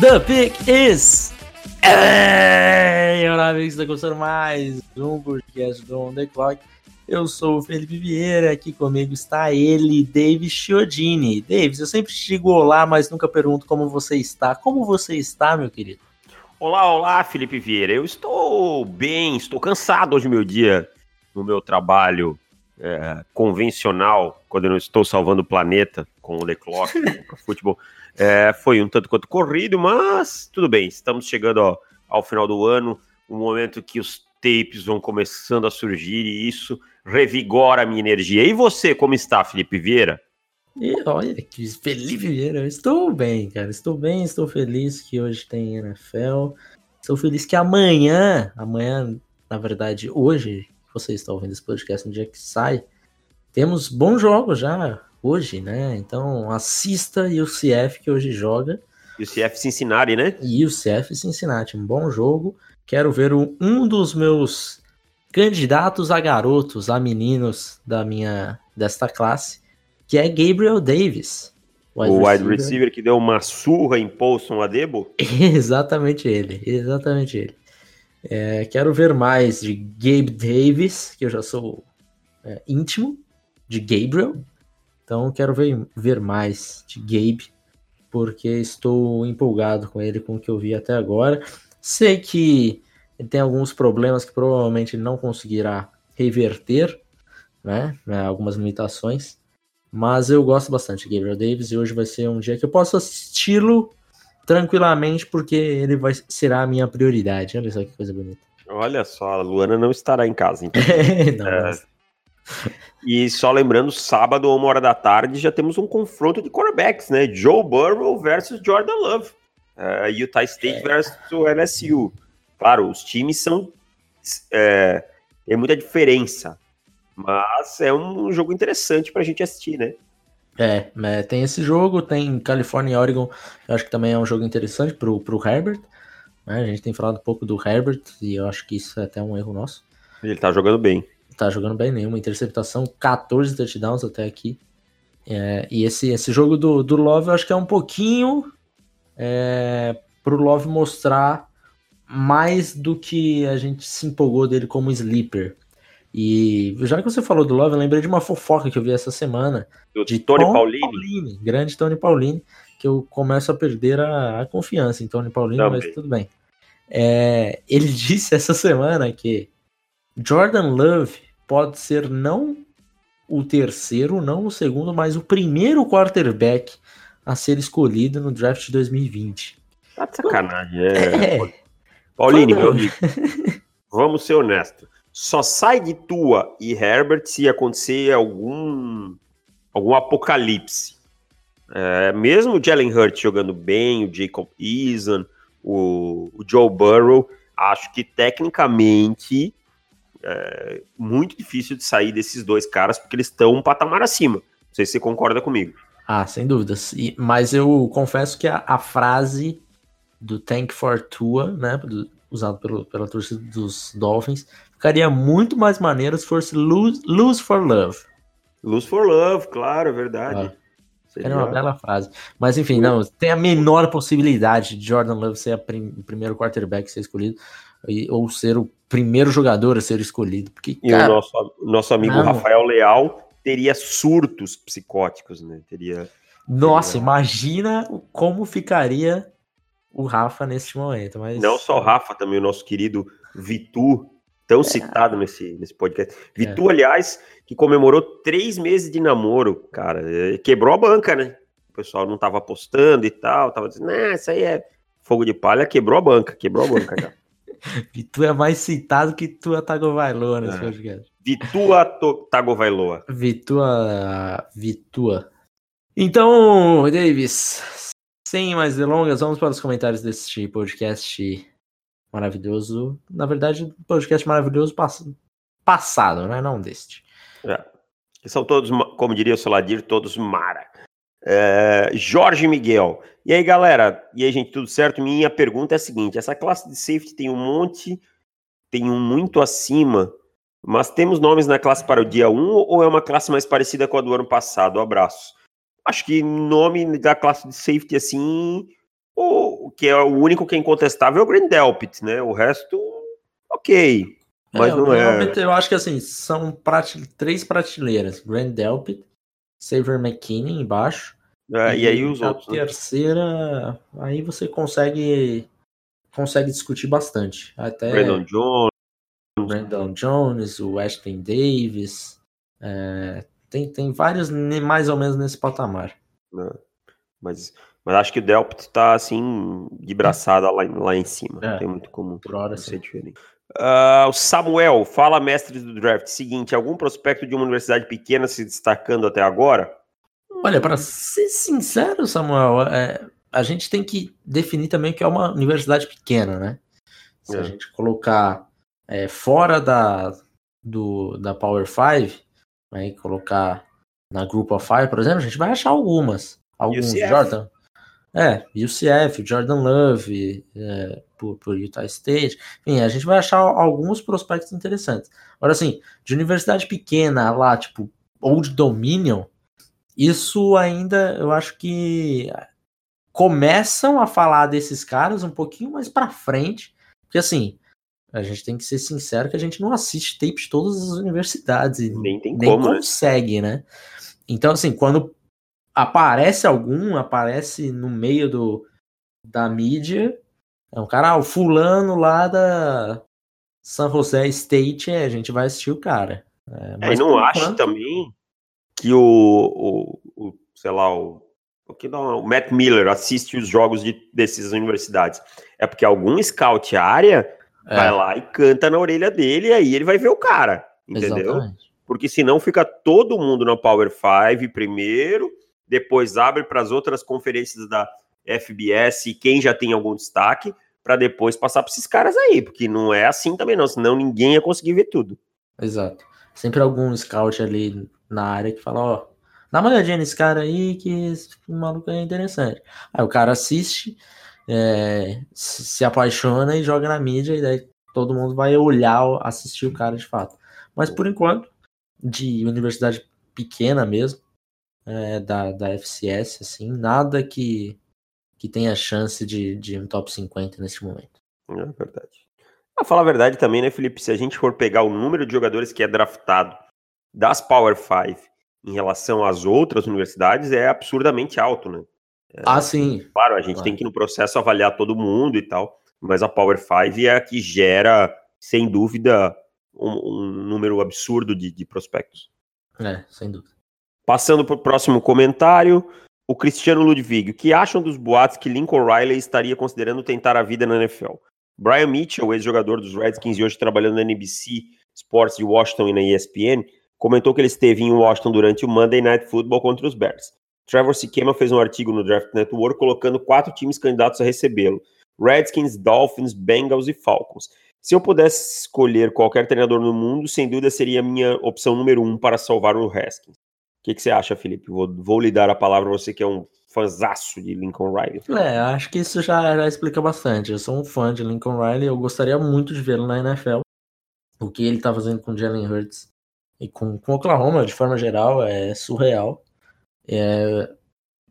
The pick is. Está começando mais um podcast do On The Clock. Eu sou o Felipe Vieira, aqui comigo está ele, David Chiodini. Davis, eu sempre te digo olá, mas nunca pergunto como você está. Como você está, meu querido? Olá, olá, Felipe Vieira. Eu estou bem, estou cansado hoje meu dia no meu trabalho é, convencional, quando eu não estou salvando o planeta com o The Clock, com o futebol. É, foi um tanto quanto corrido, mas tudo bem. Estamos chegando ó, ao final do ano, um momento que os tapes vão começando a surgir e isso revigora a minha energia. E você, como está, Felipe Vieira? E olha que Felipe Vieira, eu estou bem, cara. Estou bem, estou feliz que hoje tem NFL. Estou feliz que amanhã, amanhã, na verdade, hoje, você está ouvindo esse podcast no dia que sai, temos bons jogos já hoje, né? Então assista e o CF que hoje joga. E o CF Cincinnati, né? E o CF Cincinnati, um bom jogo. Quero ver um dos meus candidatos a garotos, a meninos da minha desta classe, que é Gabriel Davis. Wide o wide receiver. receiver que deu uma surra em Paulson Adebo? exatamente ele, exatamente ele. É, quero ver mais de Gabe Davis, que eu já sou é, íntimo de Gabriel. Então quero ver, ver mais de Gabe, porque estou empolgado com ele, com o que eu vi até agora. Sei que ele tem alguns problemas que provavelmente não conseguirá reverter, né? né algumas limitações. Mas eu gosto bastante de Gabriel Davis e hoje vai ser um dia que eu posso assisti-lo tranquilamente, porque ele vai, será a minha prioridade. Olha só que coisa bonita. Olha só, a Luana não estará em casa, então. é, não, é... Mas... E só lembrando, sábado, uma hora da tarde, já temos um confronto de quarterbacks, né? Joe Burrow versus Jordan Love. Uh, Utah State é. versus LSU. Claro, os times são. É, tem muita diferença. Mas é um jogo interessante pra gente assistir, né? É, é tem esse jogo, tem Califórnia e Oregon, eu acho que também é um jogo interessante pro, pro Herbert. Né? A gente tem falado um pouco do Herbert e eu acho que isso é até um erro nosso. Ele tá jogando bem tá jogando bem nenhuma interceptação, 14 touchdowns até aqui. É, e esse, esse jogo do, do Love eu acho que é um pouquinho é, pro Love mostrar mais do que a gente se empolgou dele como sleeper. E já que você falou do Love, eu lembrei de uma fofoca que eu vi essa semana. Do de Tony Tom Paulini. Paulini. Grande Tony Paulini, que eu começo a perder a, a confiança em Tony Paulini, Também. mas tudo bem. É, ele disse essa semana que Jordan Love pode ser não o terceiro, não o segundo, mas o primeiro quarterback a ser escolhido no draft de 2020. Tá de sacanagem. É. é. Paulinho, meu amigo, vamos ser honestos. Só sai de tua e Herbert se acontecer algum, algum apocalipse. É, mesmo o Jalen Hurts jogando bem, o Jacob Eason, o, o Joe Burrow, acho que tecnicamente é muito difícil de sair desses dois caras, porque eles estão um patamar acima. Não sei se você concorda comigo. Ah, sem dúvidas. E, mas eu confesso que a, a, frase do Tank for Tua, né, do, usado pelo, pela torcida dos Dolphins, ficaria muito mais maneiro se fosse Lose, lose for Love. Lose for Love, claro, é verdade. Ah. Seria uma bela frase. Mas enfim, não, tem a menor possibilidade de Jordan Love ser prim, o primeiro quarterback a ser escolhido ou ser o primeiro jogador a ser escolhido. Porque, e cara, o nosso, nosso amigo não. Rafael Leal teria surtos psicóticos, né? Teria. Nossa, teria... imagina como ficaria o Rafa neste momento. Mas... Não só o Rafa, também o nosso querido Vitu, tão é. citado nesse, nesse podcast. É. Vitu, aliás, que comemorou três meses de namoro, cara. É, quebrou a banca, né? O pessoal não tava apostando e tal, tava dizendo, nah, isso aí é fogo de palha, quebrou a banca, quebrou a banca, cara. Vitu é mais citado que Tua Tagovailoa nesse é. podcast. Vitua Tagovailoa. Vitua... Vitua. Então, Davis, sem mais delongas, vamos para os comentários deste podcast maravilhoso. Na verdade, podcast maravilhoso pass passado, né? Não deste. É. São todos, como diria o Soladir, todos Mara. É, Jorge Miguel. E aí, galera? E aí, gente, tudo certo? Minha pergunta é a seguinte: essa classe de safety tem um monte, tem um muito acima, mas temos nomes na classe para o dia 1 ou é uma classe mais parecida com a do ano passado? Abraço. Acho que nome da classe de safety, assim, o que é o único que é incontestável é o Green Delpit, né? O resto, ok. Mas é, não é. Eu acho que assim, são prate... três prateleiras: Grand Delpit, Saver McKinney embaixo. É, e, e, aí os a outros. A né? terceira, né? aí você consegue consegue discutir bastante. Até Brandon Jones. Brandon Jones, o Ashton Davis. É, tem, tem vários mais ou menos nesse patamar. É, mas mas acho que o Delpt tá assim, de braçada lá, lá em cima. É, tem muito como por hora ser diferente. Uh, o Samuel, fala mestres do draft. Seguinte, algum prospecto de uma universidade pequena se destacando até agora? Olha, para ser sincero, Samuel, é, a gente tem que definir também que é uma universidade pequena, né? Se é. a gente colocar é, fora da, do, da Power 5, né, colocar na Group of Five, por exemplo, a gente vai achar algumas. Alguns, Jordan. É, UCF, Jordan Love, é, por, por Utah State. Enfim, a gente vai achar alguns prospectos interessantes. Agora, assim, de universidade pequena lá, tipo Old Dominion, isso ainda eu acho que começam a falar desses caras um pouquinho mais para frente, porque assim, a gente tem que ser sincero que a gente não assiste tapes de todas as universidades e nem, tem nem como, né? consegue, né? né? Então, assim, quando aparece algum, aparece no meio do, da mídia. É um cara, ah, o fulano lá da San José State, é, a gente vai assistir o cara. É, mas é, não acha enquanto... também que o, o, o, sei lá, o, o, que não, o Matt Miller assiste os jogos de, dessas universidades. É porque algum scout área é. vai lá e canta na orelha dele e aí ele vai ver o cara, entendeu? Exatamente. Porque senão fica todo mundo na Power 5 primeiro, depois abre para as outras conferências da FBS e quem já tem algum destaque, para depois passar para esses caras aí, porque não é assim também não, senão ninguém ia conseguir ver tudo. Exato. Sempre algum scout ali na área que fala, ó, dá uma olhadinha nesse cara aí que esse maluco é interessante. Aí o cara assiste, é, se apaixona e joga na mídia e daí todo mundo vai olhar, assistir o cara de fato. Mas por enquanto, de universidade pequena mesmo, é, da, da FCS, assim, nada que, que tenha chance de, de um top 50 nesse momento. É verdade. A falar a verdade também, né, Felipe? Se a gente for pegar o número de jogadores que é draftado das Power 5 em relação às outras universidades, é absurdamente alto, né? É, ah, sim. Claro, a gente claro. tem que no processo avaliar todo mundo e tal, mas a Power 5 é a que gera, sem dúvida, um, um número absurdo de, de prospectos. É, sem dúvida. Passando para o próximo comentário, o Cristiano Ludwig. O que acham dos boatos que Lincoln Riley estaria considerando tentar a vida na NFL? Brian Mitchell, ex-jogador dos Redskins e hoje trabalhando na NBC Sports de Washington e na ESPN, comentou que ele esteve em Washington durante o Monday Night Football contra os Bears. Trevor Sikema fez um artigo no Draft Network colocando quatro times candidatos a recebê-lo: Redskins, Dolphins, Bengals e Falcons. Se eu pudesse escolher qualquer treinador no mundo, sem dúvida seria a minha opção número um para salvar o Haskins que, que você acha, Felipe? Vou, vou lhe dar a palavra, você que é um fãzaço de Lincoln Riley. É, acho que isso já, já explica bastante. Eu sou um fã de Lincoln Riley, eu gostaria muito de vê-lo na NFL. O que ele está fazendo com Jalen Hurts e com, com Oklahoma, de forma geral, é surreal. É,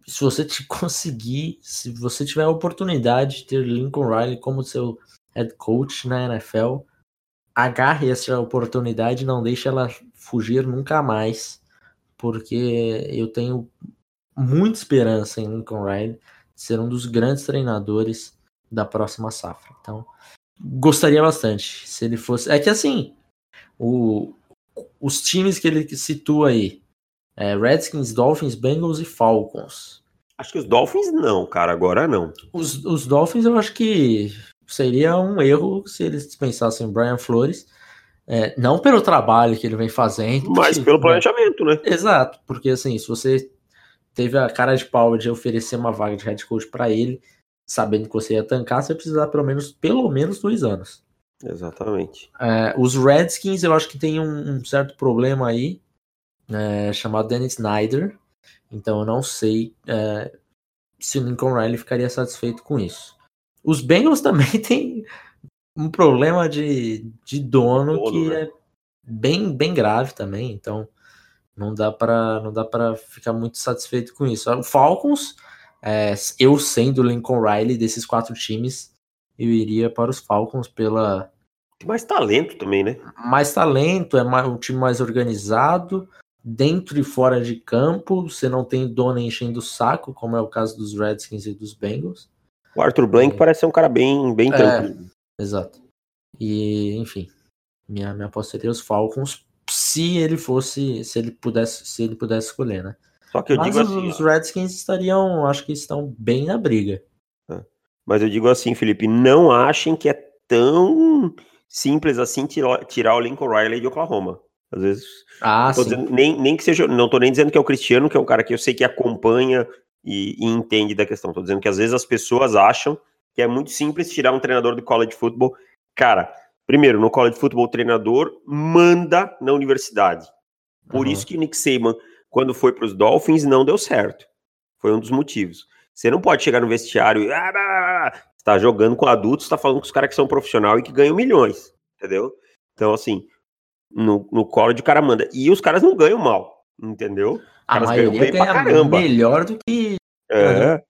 se você te conseguir, se você tiver a oportunidade de ter Lincoln Riley como seu head coach na NFL, agarre essa oportunidade e não deixe ela fugir nunca mais porque eu tenho muita esperança em Lincoln Riley ser um dos grandes treinadores da próxima safra. Então, gostaria bastante se ele fosse. É que assim, o, os times que ele situa aí: é Redskins, Dolphins, Bengals e Falcons. Acho que os Dolphins não, cara, agora não. Os, os Dolphins eu acho que seria um erro se eles pensassem em Brian Flores é, não pelo trabalho que ele vem fazendo. Mas pelo planejamento, né? Exato, porque assim, se você teve a cara de pau de oferecer uma vaga de head coach para ele, sabendo que você ia tancar, você ia precisar pelo menos, pelo menos dois anos. Exatamente. É, os Redskins, eu acho que tem um, um certo problema aí, é, chamado Dennis Snyder. Então eu não sei é, se o Lincoln Riley ficaria satisfeito com isso. Os Bengals também têm um problema de, de dono, que né? é bem, bem grave também. Então não dá para não dá para ficar muito satisfeito com isso. O Falcons, é, eu sendo o Lincoln Riley desses quatro times, eu iria para os Falcons pela mais talento também, né? Mais talento, é mais, um time mais organizado, dentro e fora de campo, você não tem dono enchendo o saco, como é o caso dos Redskins e dos Bengals. O Arthur Blank é. parece ser um cara bem, bem é, tranquilo. Exato. E, enfim, minha, minha aposta seria os Falcons, se ele fosse, se ele pudesse, se ele pudesse escolher, né? Só que eu Mas digo assim, os Redskins estariam, acho que estão bem na briga. É. Mas eu digo assim, Felipe, não achem que é tão simples assim tirar, tirar o Lincoln Riley de Oklahoma. Às vezes. Ah, dizendo, nem, nem que seja. Não tô nem dizendo que é o Cristiano, que é um cara que eu sei que acompanha e, e entende da questão. Tô dizendo que às vezes as pessoas acham que é muito simples tirar um treinador do college football. Cara, primeiro, no college football, o treinador manda na universidade. Por uhum. isso que Nick Saban, quando foi para os Dolphins, não deu certo. Foi um dos motivos. Você não pode chegar no vestiário e. Ah, tá jogando com adultos, tá falando com os caras que são profissional e que ganham milhões. Entendeu? Então, assim, no, no college o cara manda. E os caras não ganham mal. Entendeu? A maioria ganha melhor do que. É.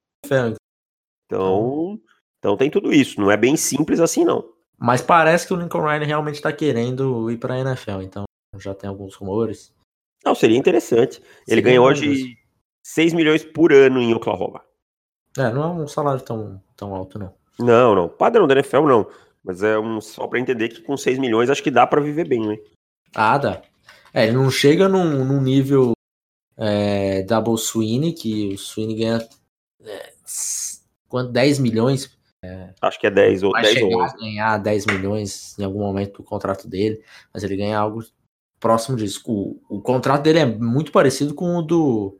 Então, então tem tudo isso. Não é bem simples assim, não. Mas parece que o Lincoln Ryan realmente está querendo ir para a NFL, então já tem alguns rumores. Não, seria interessante. Ele ganha hoje 6 milhões por ano em Oklahoma. É, não é um salário tão, tão alto, não. Não, não. Padrão da NFL, não. Mas é um só para entender que com 6 milhões acho que dá para viver bem, né? Ah, dá. É, ele não chega num, num nível é, Double Swing, que o Swing ganha é, quanto, 10 milhões é, Acho que é 10 ou 10 ou 11. ganhar 10 milhões em algum momento do contrato dele, mas ele ganha algo próximo disso. O, o contrato dele é muito parecido com o do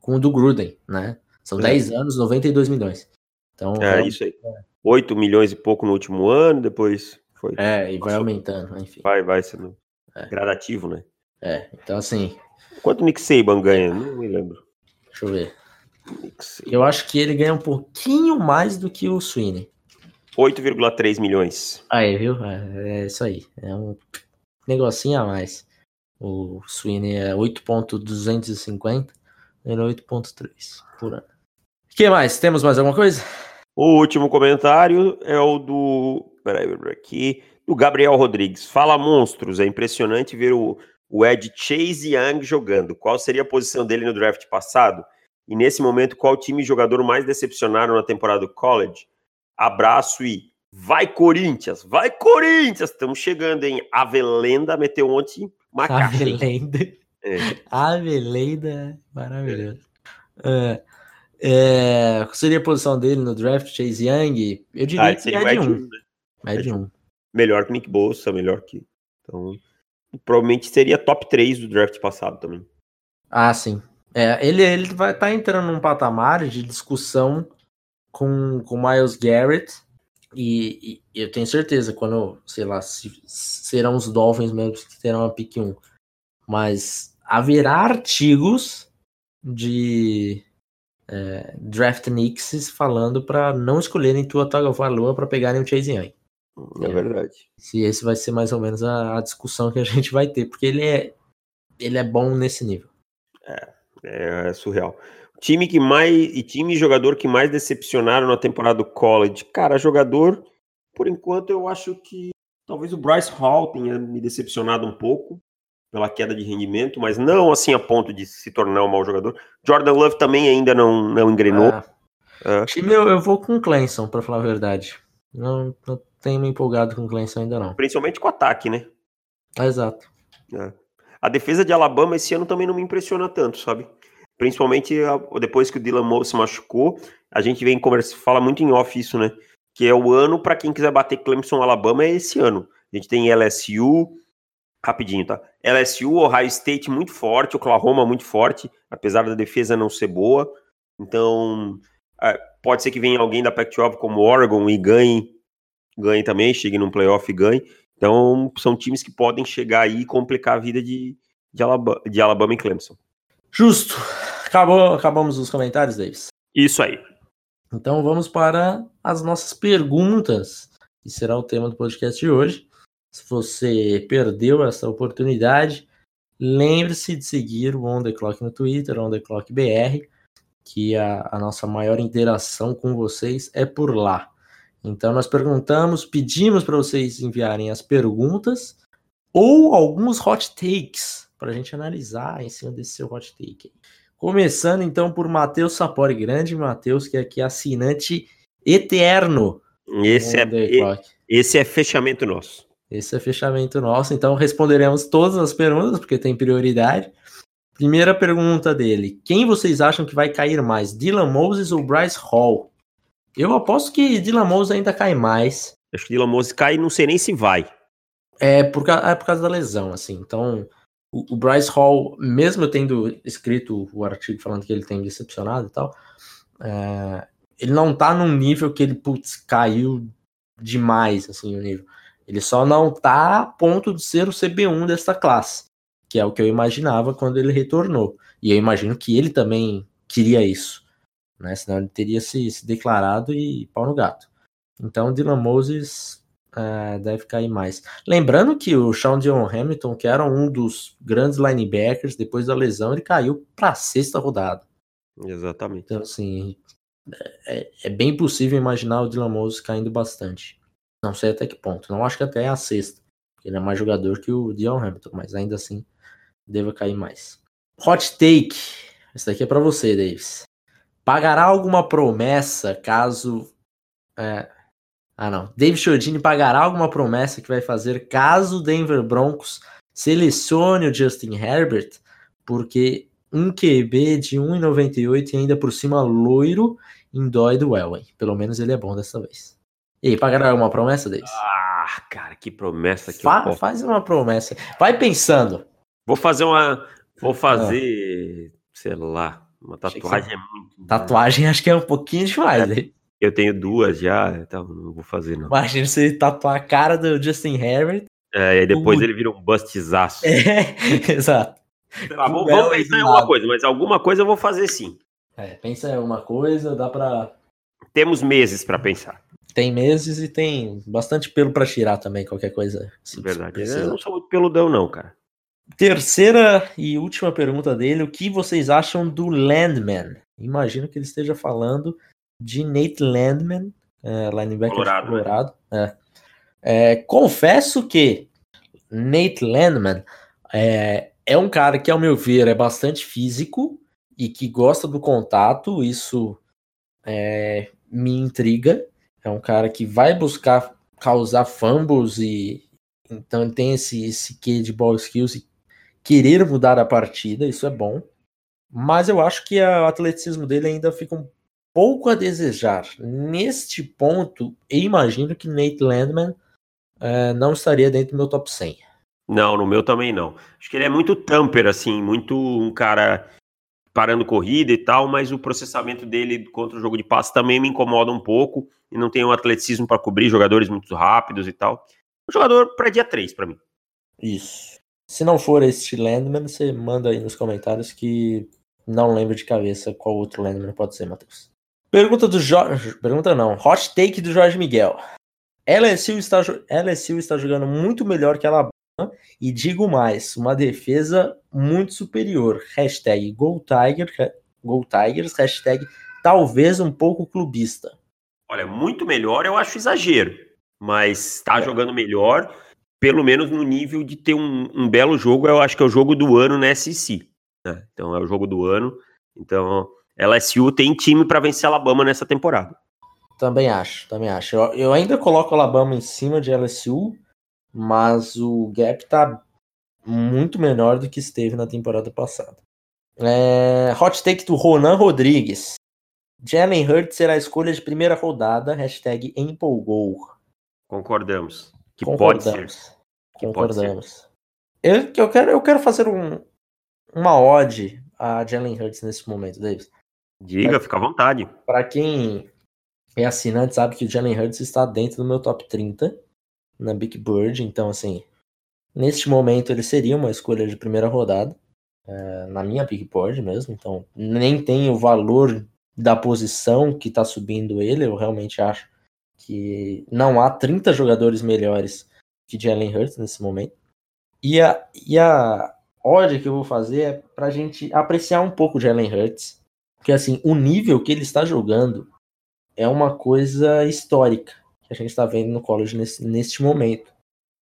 com o do Gruden, né? São é. 10 anos, 92 milhões. Então, é, isso aí. É. 8 milhões e pouco no último ano, depois foi. É, e vai aumentando, enfim. Vai, vai sendo é. gradativo, né? É, então assim. Quanto o Nick Saban ganha? Não me lembro. Deixa eu ver. Eu acho que ele ganha um pouquinho mais do que o Sweeney. 8,3 milhões. Aí, viu? É, é, isso aí. É um negocinho a mais. O Sweeney é 8,250, ele é 8,3 por ano. O que mais? Temos mais alguma coisa? O último comentário é o do. Peraí, aqui. Do Gabriel Rodrigues. Fala, monstros. É impressionante ver o, o Ed Chase Young jogando. Qual seria a posição dele no draft passado? E nesse momento, qual time e jogador mais decepcionaram na temporada do college? Abraço e vai Corinthians, vai Corinthians! Estamos chegando, hein? Avelenda meteu ontem uma caixa. Avelenda. É. Avelenda, maravilhoso. É. É, qual seria a posição dele no draft? Chase Young? Eu diria ah, que é de um. Né? É de um. Melhor que Nick Bolsa, melhor que. Então, provavelmente seria top 3 do draft passado também. Ah, sim. É, ele, ele vai estar tá entrando num patamar de discussão com o Miles Garrett. E, e, eu tenho certeza, quando, sei lá, se, serão os Dolphins mesmo que terão a pick 1. Mas haverá artigos de é, draft Knicks falando para não escolherem Tua Tagovailoa para pegarem o Chase Young. É, é verdade. Se esse vai ser mais ou menos a, a, discussão que a gente vai ter, porque ele é ele é bom nesse nível. É, é, é surreal. Time que mais. E time e jogador que mais decepcionaram na temporada do college. Cara, jogador, por enquanto, eu acho que talvez o Bryce Hall tenha me decepcionado um pouco pela queda de rendimento, mas não assim a ponto de se tornar um mau jogador. Jordan Love também ainda não, não engrenou. Ah, é. Time eu, eu vou com o Clemson, para falar a verdade. Não, não tenho me empolgado com o Clemson ainda não. Principalmente com o ataque, né? Exato. É. A defesa de Alabama esse ano também não me impressiona tanto, sabe? Principalmente depois que o Dylan Moore se machucou, a gente vem conversa, fala muito em off isso, né? Que é o ano para quem quiser bater Clemson Alabama é esse ano. A gente tem LSU, rapidinho, tá? LSU, Ohio State muito forte, Oklahoma muito forte, apesar da defesa não ser boa. Então, É, pode ser que venha alguém da Pac-12 como Oregon e ganhe, ganhe também, chegue num playoff e ganhe. Então, são times que podem chegar aí e complicar a vida de, de, Alabama, de Alabama e Clemson. Justo. Acabou, acabamos os comentários, Davis. Isso aí. Então vamos para as nossas perguntas, que será o tema do podcast de hoje. Se você perdeu essa oportunidade, lembre-se de seguir o On The Clock no Twitter, On The Clock BR, que a, a nossa maior interação com vocês é por lá. Então nós perguntamos, pedimos para vocês enviarem as perguntas ou alguns hot takes para a gente analisar em cima desse seu hot take. Começando então por Matheus Sapori, grande Matheus, que é aqui assinante eterno. Esse é, esse é fechamento nosso. Esse é fechamento nosso, então responderemos todas as perguntas, porque tem prioridade. Primeira pergunta dele: quem vocês acham que vai cair mais, Dylan Moses ou Bryce Hall? Eu aposto que Dylan ainda cai mais. Acho que Dylan cai, não sei nem se vai. É por, é por causa da lesão, assim. Então, o, o, Bryce Hall, mesmo eu tendo escrito o artigo falando que ele tem decepcionado e tal, é, ele não tá num nível que ele, putz, caiu demais, assim, o nível. Ele só não tá a ponto de ser o CB1 dessa classe, que é o que eu imaginava quando ele retornou. E eu imagino que ele também queria isso, né? Senão ele teria se, se declarado e pau no gato. Então, Dylan Moses é, deve cair mais. Lembrando que o Sean Dion Hamilton, que era um dos grandes linebackers, depois da lesão, ele caiu para a sexta rodada. Exatamente. Então, assim, é, é, bem possível imaginar o Dylan Moses caindo bastante. Não sei até que ponto. Não acho que até é a sexta. Ele é mais jogador que o Dion Hamilton, mas ainda assim deva cair mais. Hot take. Esse daqui é para você, Davis. Pagará alguma promessa caso é, ah, não. David Chodini pagará alguma promessa que vai fazer caso o Denver Broncos selecione o Justin Herbert, porque um QB de 1,98 e ainda por cima loiro indói do Elway. Pelo menos ele é bom dessa vez. E aí, pagará alguma promessa, Davis? Ah, cara, que promessa que Fa Faz uma promessa. Vai pensando. Vou fazer uma. Vou fazer, ah. sei lá, uma tatuagem. Você... Tatuagem acho que é um pouquinho demais, é. Eu tenho duas já, então não vou fazer, não. Imagina você tatuar a cara do Justin Herbert. É, e depois ele vira um bustizaço. É, exato. Lá, vamos, vamos pensar em alguma coisa, mas alguma coisa eu vou fazer sim. É, pensa em alguma coisa, dá pra. Temos meses para pensar. Tem meses e tem bastante pelo para tirar também, qualquer coisa. Assim, Verdade. Eu não sou muito peludão, não, cara. Terceira e última pergunta dele: o que vocês acham do Landman? Imagino que ele esteja falando de Nate Landman, é, linebacker Colorado. Né? Colorado. É. É, confesso que Nate Landman é, é um cara que, ao meu ver, é bastante físico e que gosta do contato. Isso é, me intriga. É um cara que vai buscar causar fumbles e então ele tem esse, esse quê de ball skills e querer mudar a partida, isso é bom. Mas eu acho que o atleticismo dele ainda fica um pouco a desejar. Neste ponto, eu imagino que Nate Landman é, não estaria dentro do meu top 100. Não, no meu também não. Acho que ele é muito tamper, assim, muito um cara parando corrida e tal, mas o processamento dele contra o jogo de passe também me incomoda um pouco e não tem um atleticismo para cobrir jogadores muito rápidos e tal. Um jogador para dia 3 para mim. Isso. Se não for este Landman, você manda aí nos comentários que não lembro de cabeça qual outro Landman pode ser, Matheus. Pergunta do Jorge. Pergunta não. Hot take do Jorge Miguel. LSU está, LSU está jogando muito melhor que Alabama e digo mais, uma defesa muito superior. Hashtag Go, Tiger, Go Tigers, hashtag talvez um pouco clubista. Olha, muito melhor eu acho exagero, mas está é. jogando melhor, pelo menos no nível de ter um, um, belo jogo, eu acho que é o jogo do ano na SEC. Né? Então é o jogo do ano, então LSU tem time para vencer Alabama nessa temporada. Também acho, também acho. Eu, eu, ainda coloco Alabama em cima de LSU, mas o gap tá muito menor do que esteve na temporada passada. É, hot take do Ronan Rodrigues. Jalen Hurts será a escolha de primeira rodada, hashtag empolgou. Concordamos. Que Concordamos. pode ser. Que Concordamos. Pode ser. Eu, eu, quero, eu quero fazer um, uma ode a Jalen Hurts nesse momento, Davis. Diga, fica à vontade. Para quem é assinante, sabe que o Jalen Hurts está dentro do meu top 30 na Big Bird. Então, assim, neste momento ele seria uma escolha de primeira rodada, é, na minha Big Board mesmo. Então, nem tem o valor da posição que está subindo ele. Eu realmente acho que não há 30 jogadores melhores que Jalen Hurts nesse momento. E a, e a odd que eu vou fazer é para a gente apreciar um pouco Jalen Hurts. Porque, assim, o nível que ele está jogando é uma coisa histórica que a gente está vendo no college nesse, neste momento.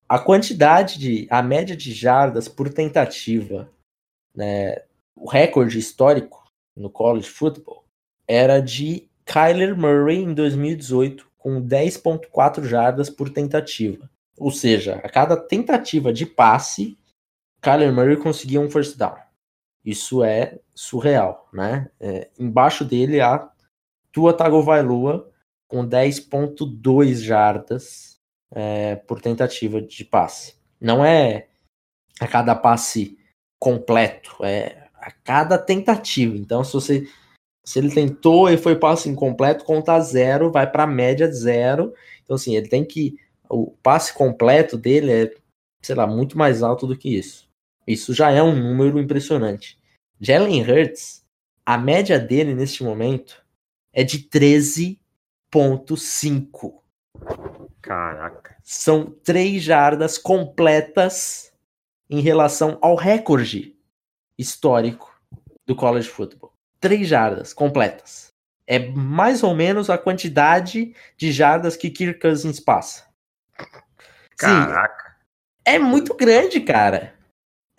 A quantidade de. a média de jardas por tentativa, né, o recorde histórico no college football era de Kyler Murray em 2018, com 10,4 jardas por tentativa. Ou seja, a cada tentativa de passe, Kyler Murray conseguia um first down. Isso é surreal, né? É, embaixo dele há Tua Tagovailoa com 10.2 jardas é, por tentativa de passe. Não é a cada passe completo, é a cada tentativa. Então, se você se ele tentou e foi passe incompleto, conta zero, vai para a média zero. Então, assim, ele tem que. O passe completo dele é, sei lá, muito mais alto do que isso. Isso já é um número impressionante. Jalen Hurts, a média dele neste momento é de 13,5. Caraca. São três jardas completas em relação ao recorde histórico do college football. Três jardas completas. É mais ou menos a quantidade de jardas que Kirk Cousins passa. Caraca. Sim, é muito grande, cara.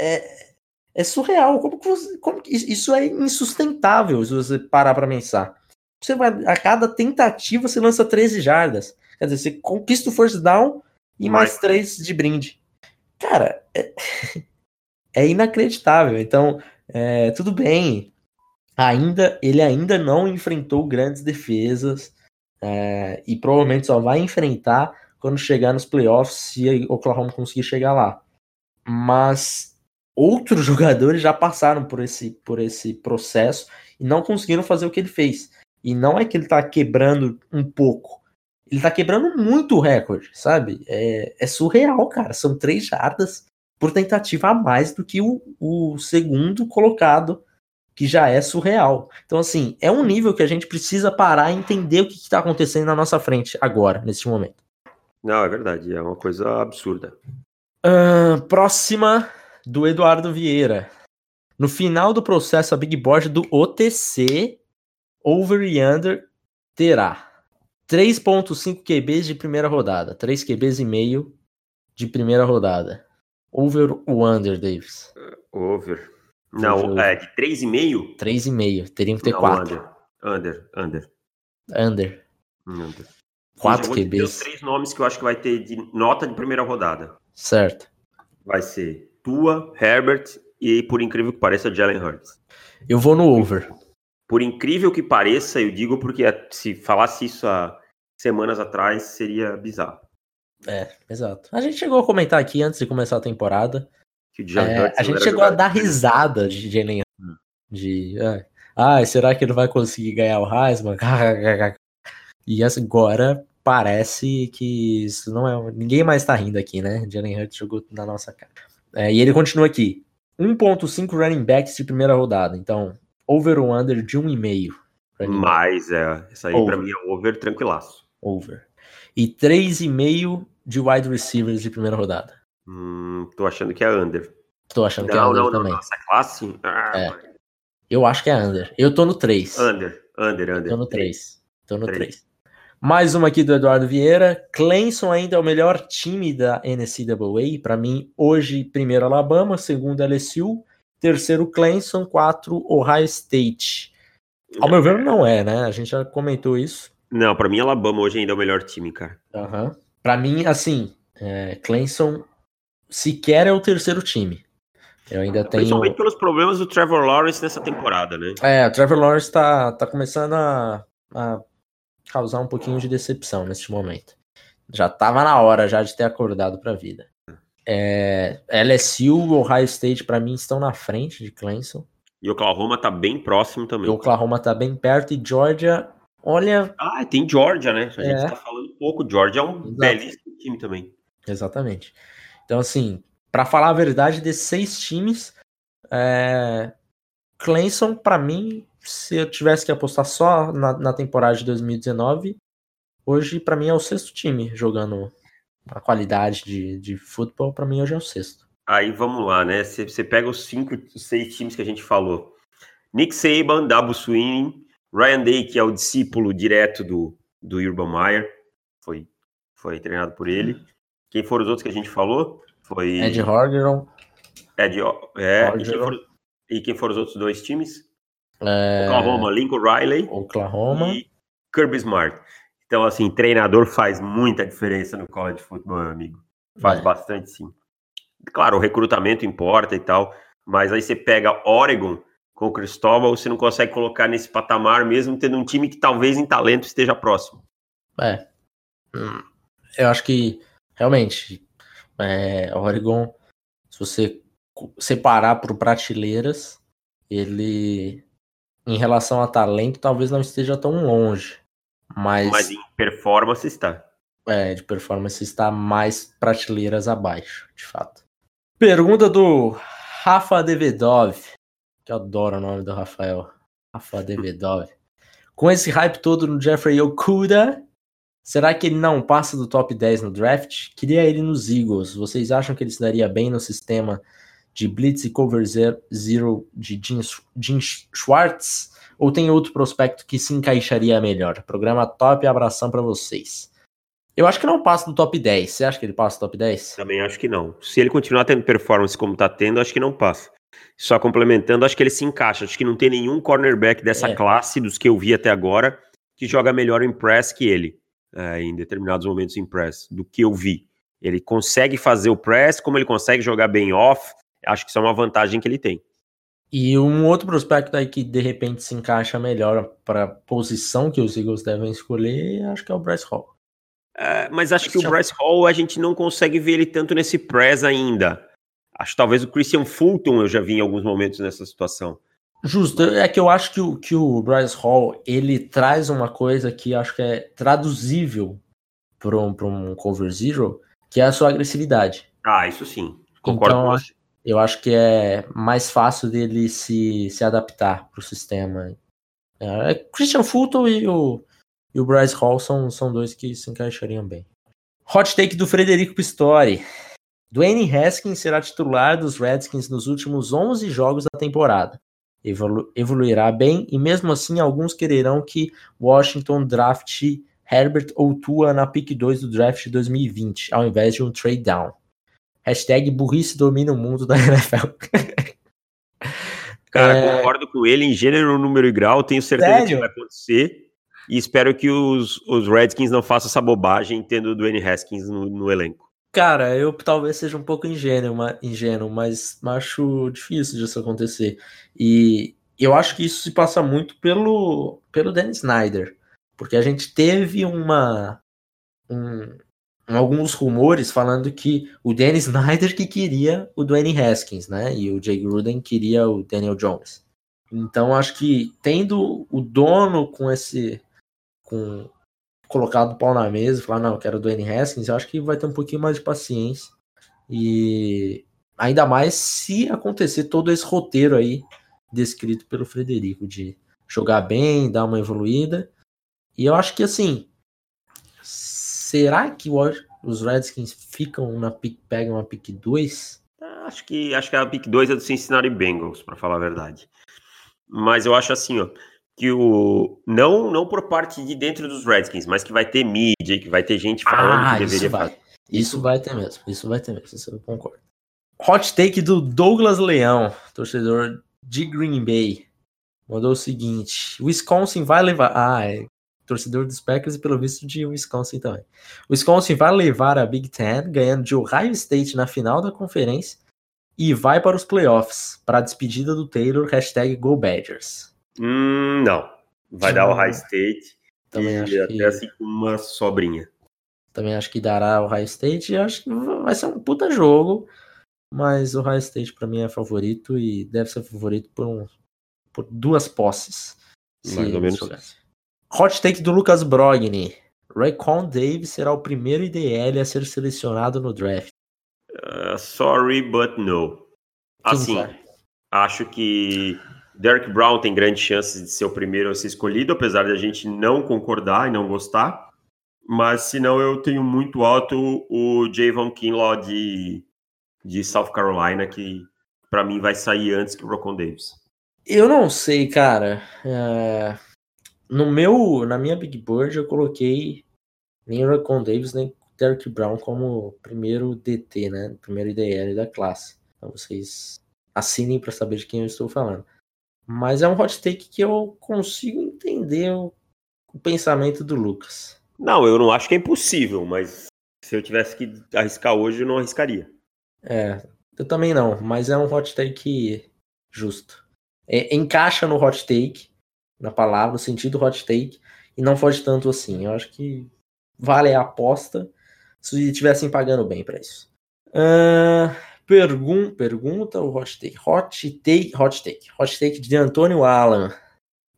É, é surreal. Como que você, como isso é insustentável se você parar para pensar. Você vai, a cada tentativa você lança 13 jardas. Quer dizer, você conquista o first down e mais, mais 3 de brinde. Cara, é, é inacreditável. Então, é, tudo bem. Ainda ele ainda não enfrentou grandes defesas é, e provavelmente só vai enfrentar quando chegar nos playoffs se Oklahoma conseguir chegar lá. Mas outros jogadores já passaram por esse, por esse processo e não conseguiram fazer o que ele fez. E não é que ele tá quebrando um pouco. Ele tá quebrando muito o recorde, sabe? É, é surreal, cara. São três jardas por tentativa a mais do que o, o segundo colocado, que já é surreal. Então, assim, é um nível que a gente precisa parar e entender o que está acontecendo na nossa frente agora, nesse momento. Não, é verdade. É uma coisa absurda. Uh, próxima do Eduardo Vieira. No final do processo, a Big Board do OTC over e under terá 3.5 QBs de primeira rodada, 3 QBs e meio de primeira rodada. Over ou under, Davis? Over. Não, é de 3,5? 3,5. Teriam que ter 4. Under. Under. Under. Under. 4 QBs. Os três nomes que eu acho que vai ter de nota de primeira rodada. Certo. Vai ser Tua, Herbert e, por incrível que pareça, Jalen Hurts. Eu vou no over. Por incrível que pareça, eu digo porque se falasse isso há semanas atrás, seria bizarro. É, exato. A gente chegou a comentar aqui antes de começar a temporada. É, a gente chegou a dar risada de Jalen hum. de ah, será que ele vai conseguir ganhar o Heisman? e agora parece que isso não é. Ninguém mais tá rindo aqui, né? Jalen Hurts jogou na nossa cara. É, e ele continua aqui: 1,5 running backs de primeira rodada. Então, over ou under de 1,5. Mais, é. Essa aí para mim é over tranquilaço. Over. E 3,5 de wide receivers de primeira rodada. Hum, tô achando que é under. Tô achando não, que é under não, também. Não, essa classe. Ah, é. Eu acho que é under. Eu tô no 3. Under, under, under. Tô no 3. Tô no 3. 3. Mais uma aqui do Eduardo Vieira. Clemson ainda é o melhor time da NCAA. Para mim, hoje, primeiro Alabama, segundo LSU, terceiro Clemson, quatro Ohio State. Ao meu ver, não é, né? A gente já comentou isso. Não, para mim, Alabama hoje ainda é o melhor time, cara. Uhum. Para mim, assim, é, Clemson sequer é o terceiro time. Eu ainda tenho. Principalmente pelos problemas do Trevor Lawrence nessa temporada, né? É, o Trevor Lawrence tá, tá começando a, a causar um pouquinho de decepção neste momento. Já tava na hora já de ter acordado para a vida. É, LSU, Ohio State para mim estão na frente de Clemson. E Oklahoma tá bem próximo também. E Oklahoma tá bem perto e Georgia, olha. Ah, tem Georgia, né? A gente é. tá falando pouco. Georgia é um Exato. belíssimo time também. Exatamente. Então, assim, para falar a verdade, desses seis times, é... Clemson, para mim, se eu tivesse que apostar só na, na temporada de 2019, hoje, para mim, é o sexto time jogando a qualidade de, de futebol, para mim, hoje é o sexto. Aí vamos lá, né? Você pega os cinco, seis times que a gente falou. Nick Saban, Dabo Sweeney, Ryan Day, que é o discípulo direto do, do Urban Meyer, foi, foi treinado por ele. Quem foram os outros que a gente falou? Foi. Ed Horgeron. Ed, é, e quem, foram, e quem, foram, os outros dois times? É... Oklahoma, Lincoln Riley. Oklahoma. E Kirby Smart. Então, assim, treinador faz muita diferença no college football, meu amigo. Faz é. bastante, sim. Claro, o recrutamento importa e tal, mas aí você pega Oregon com o Cristóbal, você não consegue colocar nesse patamar, mesmo tendo um time que talvez em talento esteja próximo. É. Hum, eu acho que, realmente, é, Oregon, se você separar por prateleiras, ele, em relação a talento, talvez não esteja tão longe. Mas, mas em performance está. É, de performance está mais prateleiras abaixo, de fato. Pergunta do Rafa Devedov, que eu adoro o nome do Rafael. Rafa Devedov. Com esse hype todo no Jeffrey Okuda, será que ele não passa do top 10 no draft? Queria ele nos Eagles. Vocês acham que ele se daria bem no sistema de Blitz e Cover Zero de Jim Schwartz? Ou tem outro prospecto que se encaixaria melhor? Programa top, abração para vocês. Eu acho que não passa do top 10. Você acha que ele passa do top 10? Também acho que não. Se ele continuar tendo performance como tá tendo, acho que não passa. Só complementando, acho que ele se encaixa. Acho que não tem nenhum cornerback dessa é. classe, dos que eu vi até agora, que joga melhor em press que ele, é, em determinados momentos em press, do que eu vi. Ele consegue fazer o press, como ele consegue jogar bem off, acho que isso é uma vantagem que ele tem. E um outro prospecto aí que de repente se encaixa melhor para a posição que os Eagles devem escolher, acho que é o Bryce Hall. É, mas acho que o Bryce Hall a gente não consegue ver ele tanto nesse press ainda. Acho que talvez o Christian Fulton eu já vi em alguns momentos nessa situação. Justo, é que eu acho que o, que o Bryce Hall ele traz uma coisa que acho que é traduzível para um, um cover zero, que é a sua agressividade. Ah, isso sim, concordo então, com você. Eu acho que é mais fácil dele se, se adaptar para o sistema. É, é, Christian Fulton e o, e o Bryce Hall são, são dois que se encaixariam bem. Hot take do Frederico Pistori. Dwayne Haskins será titular dos Redskins nos últimos 11 jogos da temporada. Evolu evoluirá bem e mesmo assim alguns quererão que Washington drafte Herbert ou Tua na pick 2 do draft de 2020, ao invés de um trade down. Hashtag burrice domina o mundo da NFL. Cara, é... concordo com ele em gênero, número e grau, tenho certeza Sério? que vai acontecer. E espero que os, os Redskins não façam essa bobagem tendo o Dwayne Haskins no, no elenco. Cara, eu talvez seja um pouco ingênuo, ingênuo, mas acho difícil disso acontecer. E eu acho que isso se passa muito pelo, pelo Dan Snyder. Porque a gente teve uma. Um, alguns rumores falando que o Dan Snyder que queria o Dwayne Haskins, né? E o Jay Gruden queria o Daniel Jones. Então acho que tendo o dono com esse com colocado o pau na mesa e falar, não, eu quero o Dwayne Haskins, eu acho que vai ter um pouquinho mais de paciência. E ainda mais se acontecer todo esse roteiro aí descrito pelo Frederico, de jogar bem, dar uma evoluída. E eu acho que assim, será que os Redskins ficam na pick, pegam a pick 2? Acho que acho que a pick 2 é do Cincinnati Bengals, para falar a verdade. Mas eu acho assim, ó, que o não não por parte de dentro dos Redskins, mas que vai ter mídia, que vai ter gente falando ah, que deveria isso vai. Isso vai ter mesmo, isso vai ter mesmo, isso eu concordo. Hot take do Douglas Leão, torcedor de Green Bay. Mandou o seguinte: Wisconsin vai levar. Ah, é torcedor dos Packers e pelo visto de Wisconsin também. Wisconsin vai levar a Big Ten, ganhando de Ohio State na final da conferência e vai para os playoffs para a despedida do Taylor. Hashtag Go Badgers. Hum, não. Vai dar o High State. Também acho até que... assim com uma sobrinha. Também acho que dará o High State. E acho que vai ser um puta jogo. Mas o High State para mim é favorito e deve ser favorito por um por duas posses. Mais ou menos. Jogasse. Hot take do Lucas Brogni. Raycon Davis será o primeiro IDL a ser selecionado no draft. Uh, sorry, but no. Assim, acho que Derek Brown tem grandes chances de ser o primeiro a ser escolhido, apesar de a gente não concordar e não gostar. Mas se não, eu tenho muito alto o Javon Kinlaw de, de South Carolina, que para mim vai sair antes que o Rocon Davis. Eu não sei, cara. É... No meu, na minha Big Board, eu coloquei nem Rocon Davis nem Derek Brown como primeiro DT, né? Primeiro IDL da classe. Então vocês assinem para saber de quem eu estou falando. Mas é um hot take que eu consigo entender o, o pensamento do Lucas. Não, eu não acho que é impossível, mas se eu tivesse que arriscar hoje, eu não arriscaria. É, eu também não, mas é um hot take justo. É, encaixa no hot take, na palavra, no sentido hot take, e não foge tanto assim. Eu acho que vale a aposta se estivessem pagando bem para isso. Uh, pergun pergunta o hot take. Hot take, hot take. Hot take de Antônio Allan.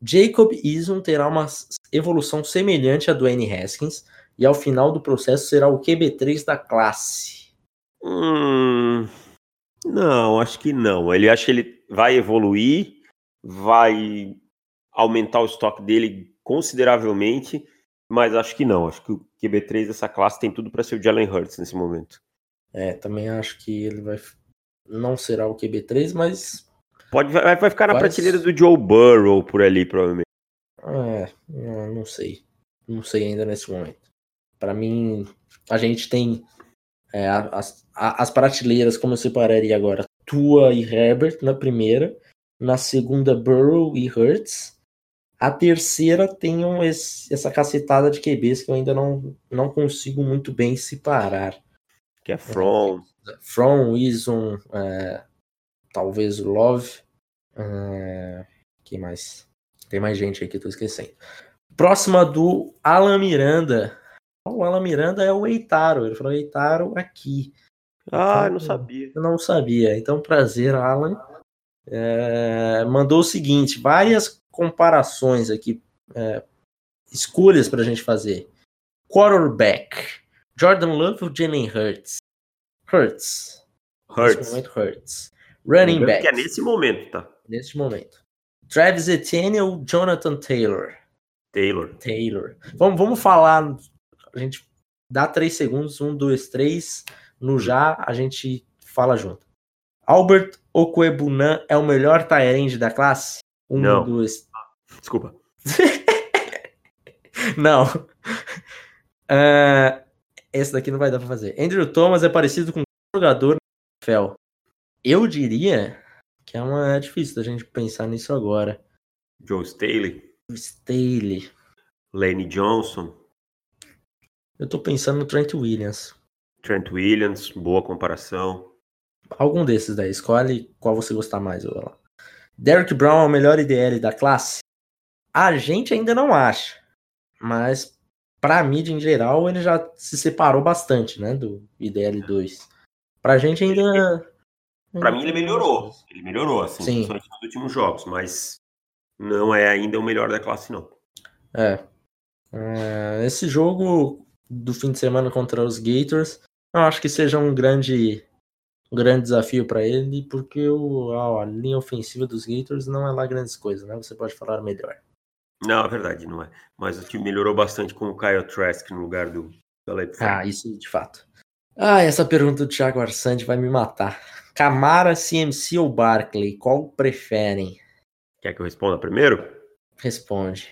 Jacob Eason terá uma evolução semelhante à do N. Haskins e ao final do processo será o QB3 da classe. Hum, não, acho que não. Ele acha que ele vai evoluir, vai aumentar o estoque dele consideravelmente, mas acho que não. Acho que o QB3 dessa classe tem tudo para ser o Jalen Hurts nesse momento. É, também acho que ele vai não será o QB3, mas Pode, vai, vai ficar na Quase... prateleira do Joe Burrow por ali, provavelmente. É, não sei. Não sei ainda nesse momento. Para mim, a gente tem é, as, as prateleiras, como eu separaria agora, Tua e Herbert na primeira. Na segunda, Burrow e Hurts. A terceira tem um, esse, essa cacetada de QBs que eu ainda não, não consigo muito bem separar. Que é From. É, From, Eason, é, talvez o Love. Uh, quem mais? Tem mais gente aí que eu tô esquecendo. Próxima do Alan Miranda. O Alan Miranda é o Eitaro. Ele falou Eitaro aqui. Ah, então, não sabia. Eu não sabia. Então, prazer, Alan. É, mandou o seguinte: várias comparações aqui, é, escolhas para a gente fazer. Quarterback: Jordan Love ou Jalen Hurts? Hurts. Hurts. Nesse momento, Hurts. Running back. Que é nesse momento, tá? Nesse momento. Travis Etienne ou Jonathan Taylor? Taylor. Taylor. Vamos, vamos falar. A gente dá três segundos, um, dois, três. No já, a gente fala junto. Albert Okwuebunan é o melhor Tyrande da classe? Um, Não. dois. Desculpa. não. Uh, esse daqui não vai dar pra fazer. Andrew Thomas é parecido com um jogador Fel. Eu diria que é uma é difícil da gente pensar nisso agora. Joe Staley. Staley. Lane Johnson. Eu tô pensando no Trent Williams. Trent Williams, boa comparação. Algum desses daí, escolhe qual você gostar mais. Derek Brown é o melhor IDL da classe? A gente ainda não acha, mas pra mídia em geral ele já se separou bastante, né, do IDL 2. Pra gente ainda para mim ele melhorou. Ele melhorou, assim, Sim. nos últimos jogos, mas não é ainda o melhor da classe, não. É. é esse jogo do fim de semana contra os Gators, eu acho que seja um grande, um grande desafio para ele, porque o, a, a, linha ofensiva dos Gators não é lá grandes coisas, né? Você pode falar melhor. Não, é verdade, não é. Mas o time melhorou bastante com o Kyle Trask no lugar do, do Ah, isso de fato. Ah, essa pergunta do Thiago Arsante vai me matar. Camara, CMC ou Barkley? Qual preferem? Quer que eu responda primeiro? Responde.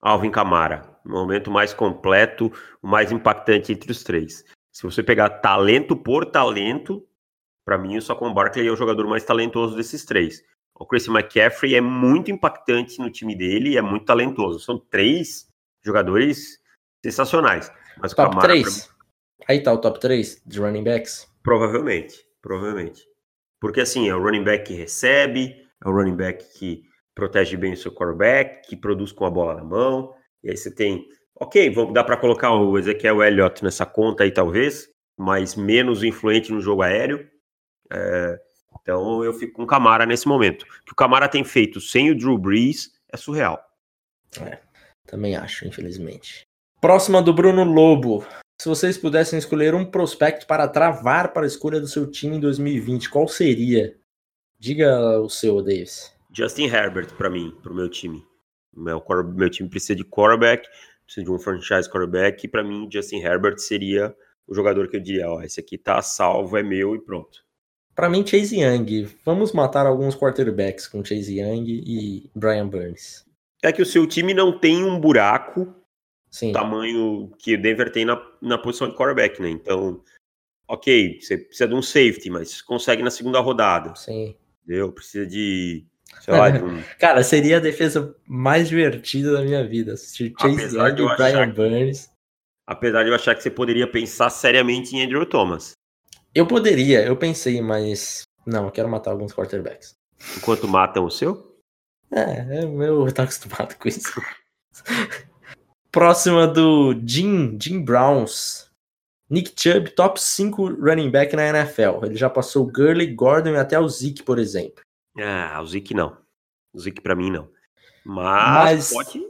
Alvin Camara. O momento mais completo, o mais impactante entre os três. Se você pegar talento por talento, para mim o Saquon Barkley é o jogador mais talentoso desses três. O Chris McCaffrey é muito impactante no time dele e é muito talentoso. São três jogadores sensacionais. Mas top 3? Pra... Aí tá o top 3 de running backs? Provavelmente, provavelmente. Porque assim, é o running back que recebe, é o running back que protege bem o seu quarterback, que produz com a bola na mão. E aí você tem, ok, vamos, dá para colocar o Ezequiel Elliott nessa conta aí talvez, mas menos influente no jogo aéreo. É, Então eu fico com o Camara nesse momento. O que o Camara tem feito sem o Drew Brees é surreal. É, também acho, infelizmente. Próxima do Bruno Lobo. Se vocês pudessem escolher um prospecto para travar para a escolha do seu time em 2020, qual seria? Diga o seu, Davis. Justin Herbert para mim, para o meu time. Meu, meu time precisa de quarterback, precisa de um franchise quarterback, e para mim, Justin Herbert seria o jogador que eu diria: ó, esse aqui tá salvo, é meu e pronto. Para mim, Chase Young. Vamos matar alguns quarterbacks com Chase Young e Brian Burns. É que o seu time não tem um buraco Sim. tamanho que o Denver tem na, na posição de quarterback, né? Então, ok, você precisa de um safety, mas consegue na segunda rodada. Sim. Entendeu? Precisa de. Sei lá, de um... Cara, seria a defesa mais divertida da minha vida. Assistir Chase Young e Brian Burns. Apesar de eu achar que você poderia pensar seriamente em Andrew Thomas. Eu poderia, eu pensei, mas. Não, eu quero matar alguns quarterbacks. Enquanto matam o seu? É, é eu tô acostumado com isso. Próxima do Jim, Jim Browns. Nick Chubb, top 5 running back na NFL. Ele já passou o Gurley, Gordon e até o Zeke, por exemplo. Ah, o Zeke não. O Zeke pra mim não. Mas, mas pode.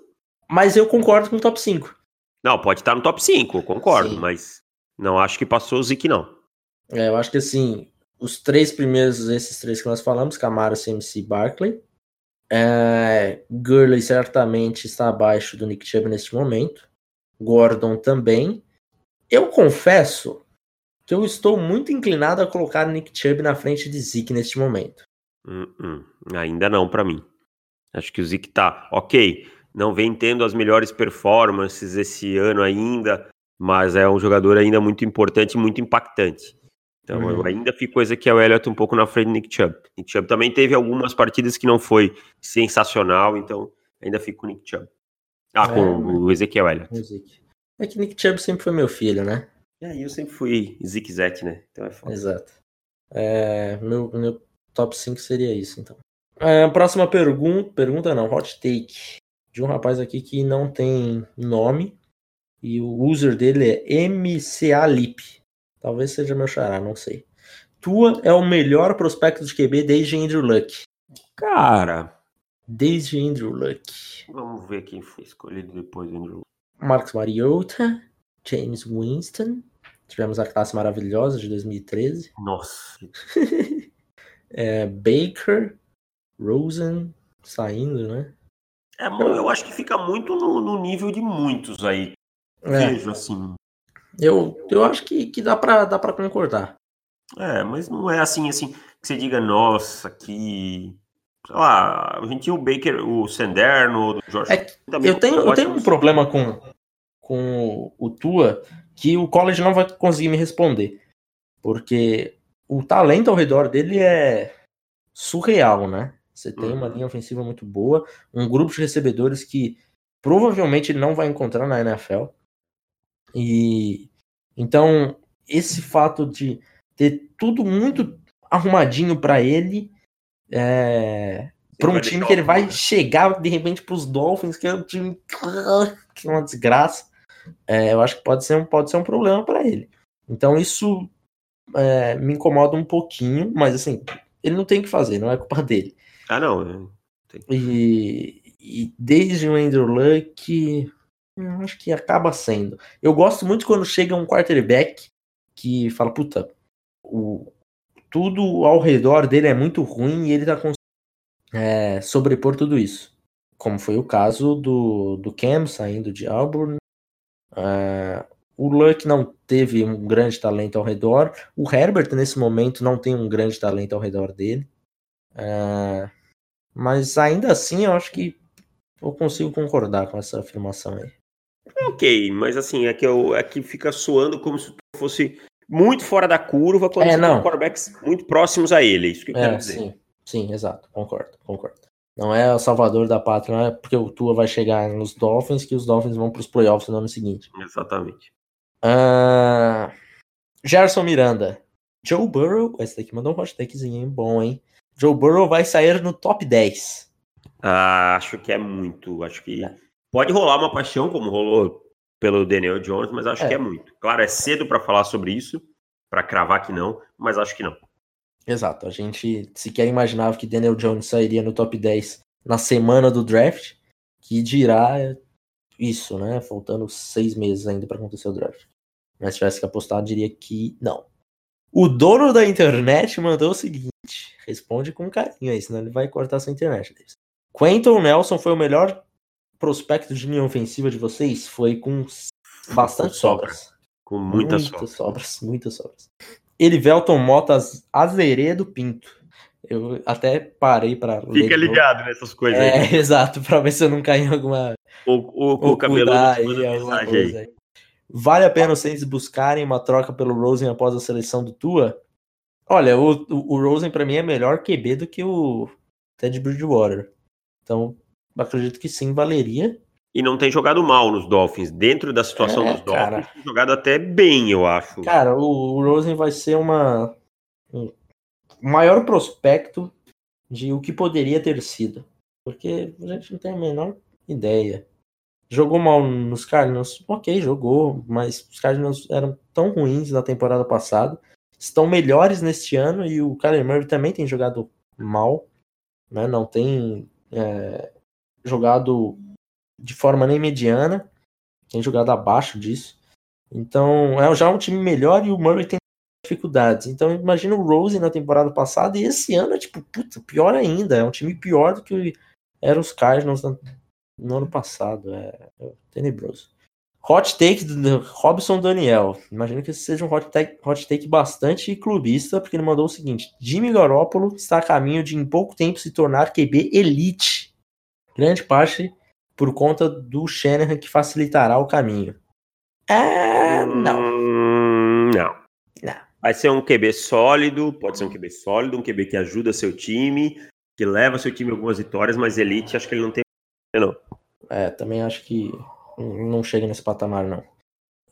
Mas eu concordo com o top 5. Não, pode estar no top 5, eu concordo, Sim. mas não acho que passou o Zeke, não. É, eu acho que assim, os três primeiros, esses três que nós falamos, Camara, CMC Barkley. É, Gurley certamente está abaixo do Nick Chubb neste momento. Gordon também. Eu confesso que eu estou muito inclinado a colocar Nick Chubb na frente de Zeke neste momento. Uh -uh. Ainda não para mim. Acho que o Zeke tá ok. Não vem tendo as melhores performances esse ano ainda, mas é um jogador ainda muito importante e muito impactante. Então uhum. eu ainda fico com o Ezequiel Elliott um pouco na frente do Nick Chubb. Nick Chubb também teve algumas partidas que não foi sensacional, então ainda fico com o Nick Chubb. Ah, é, com o Ezequiel Elliott. É que Nick Chubb sempre foi meu filho, né? É, eu sempre fui Zeke Zet, né? Então é foda. Exato. É, meu, meu top 5 seria isso, então. É, próxima pergunta, pergunta não, hot take. De um rapaz aqui que não tem nome. E o user dele é MCALIP. Talvez seja meu xará, não sei. Tua é o melhor prospecto de QB desde Andrew Luck. Cara. Desde Andrew Luck. Vamos ver quem foi escolhido depois de Andrew Marcos Mariota, James Winston. Tivemos a classe maravilhosa de 2013. Nossa. é, Baker, Rosen saindo, né? É, eu acho que fica muito no, no nível de muitos aí. É. Vejo assim. Eu, eu acho que, que dá para dá pra concordar. É, mas não é assim, assim, que você diga, nossa, que. Sei lá, a gente tinha o Baker, o Senderno, o Jorge. É, eu tenho, eu tenho um problema com, com o Tua que o college não vai conseguir me responder. Porque o talento ao redor dele é surreal, né? Você tem uma uhum. linha ofensiva muito boa, um grupo de recebedores que provavelmente ele não vai encontrar na NFL. E então esse fato de ter tudo muito arrumadinho para ele é, para um time que ele vai chegar de repente para os Dolphins, que é um time que é uma desgraça, é, eu acho que pode ser um, pode ser um problema para ele. Então isso é, me incomoda um pouquinho, mas assim, ele não tem o que fazer, não é culpa dele. Ah, não. E, e desde o Andrew Luck, eu acho que acaba sendo. Eu gosto muito quando chega um quarterback que fala, puta, o, tudo ao redor dele é muito ruim e ele tá conseguindo é, sobrepor tudo isso. Como foi o caso do, do Cam saindo de Auburn. É, o Luck não teve um grande talento ao redor. O Herbert, nesse momento, não tem um grande talento ao redor dele. É, mas ainda assim, eu acho que eu consigo concordar com essa afirmação aí. Ok, mas assim, é que, eu, é que fica soando como se fosse muito fora da curva quando é, não. quarterbacks muito próximos a ele. É isso que eu é, quero dizer. Sim, sim, exato. Concordo, concordo. Não é o salvador da pátria, não é porque o Tua vai chegar nos Dolphins que os Dolphins vão para os playoffs no ano seguinte. Exatamente. Uh... Gerson Miranda. Joe Burrow, esse daqui mandou um hashtagzinho bom, hein? Joe Burrow vai sair no top 10. Ah, acho que é muito. Acho que. É. Pode rolar uma paixão, como rolou pelo Daniel Jones, mas acho é. que é muito. Claro, é cedo para falar sobre isso, para cravar que não, mas acho que não. Exato. A gente sequer imaginava que Daniel Jones sairia no top 10 na semana do draft, que dirá isso, né? Faltando seis meses ainda para acontecer o draft. Mas se tivesse que apostar, diria que não. O dono da internet mandou o seguinte: responde com carinho aí, senão ele vai cortar sua internet. Quentin Nelson foi o melhor prospecto de linha ofensiva de vocês? Foi com bastante sobras. Com muitas, muitas sobras. sobras. Muitas sobras. Elivelton Motas Azeredo Pinto. Eu até parei para Fica ligado nessas coisas é, aí. exato, para ver se eu não caí em alguma. O, o, o cabelo aí, alguma coisa aí. Vale a pena vocês buscarem uma troca pelo Rosen após a seleção do Tua? Olha, o, o, o Rosen para mim é melhor QB do que o Ted Bridgewater. Então, acredito que sim, valeria. E não tem jogado mal nos Dolphins. Dentro da situação é, dos Dolphins, tem jogado até bem, eu acho. Cara, o, o Rosen vai ser uma. Um maior prospecto de o que poderia ter sido. Porque a gente não tem a menor ideia. Jogou mal nos Cardinals? Ok, jogou, mas os Cardinals eram tão ruins na temporada passada. Estão melhores neste ano e o Kyler Murray também tem jogado mal. Né? Não tem é, jogado de forma nem mediana, tem jogado abaixo disso. Então é já um time melhor e o Murray tem dificuldades. Então imagina o Rose na temporada passada e esse ano é tipo, puta, pior ainda. É um time pior do que eram os Cardinals no ano passado. É, é tenebroso. Hot take do Robson Daniel. Imagino que esse seja um hot take, hot take bastante clubista, porque ele mandou o seguinte: Jimmy Garoppolo está a caminho de em pouco tempo se tornar QB elite. Grande parte por conta do Shanahan que facilitará o caminho. É, não. Hum, não. Não. Vai ser um QB sólido, pode ser um QB sólido, um QB que ajuda seu time, que leva seu time a algumas vitórias, mas elite acho que ele não tem. Não. É, também acho que não chega nesse patamar, não.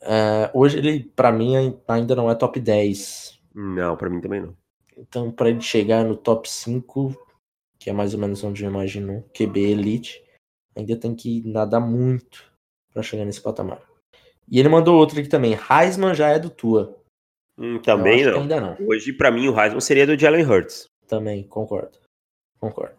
É, hoje ele, para mim, ainda não é top 10. Não, para mim também não. Então, para ele chegar no top 5, que é mais ou menos onde eu imagino QB Elite, ainda tem que nadar muito para chegar nesse patamar. E ele mandou outro aqui também. Heisman já é do Tua. Hum, também não. Ainda não. Hoje, para mim, o Heisman seria do Jalen Hurts. Também, concordo. Concordo.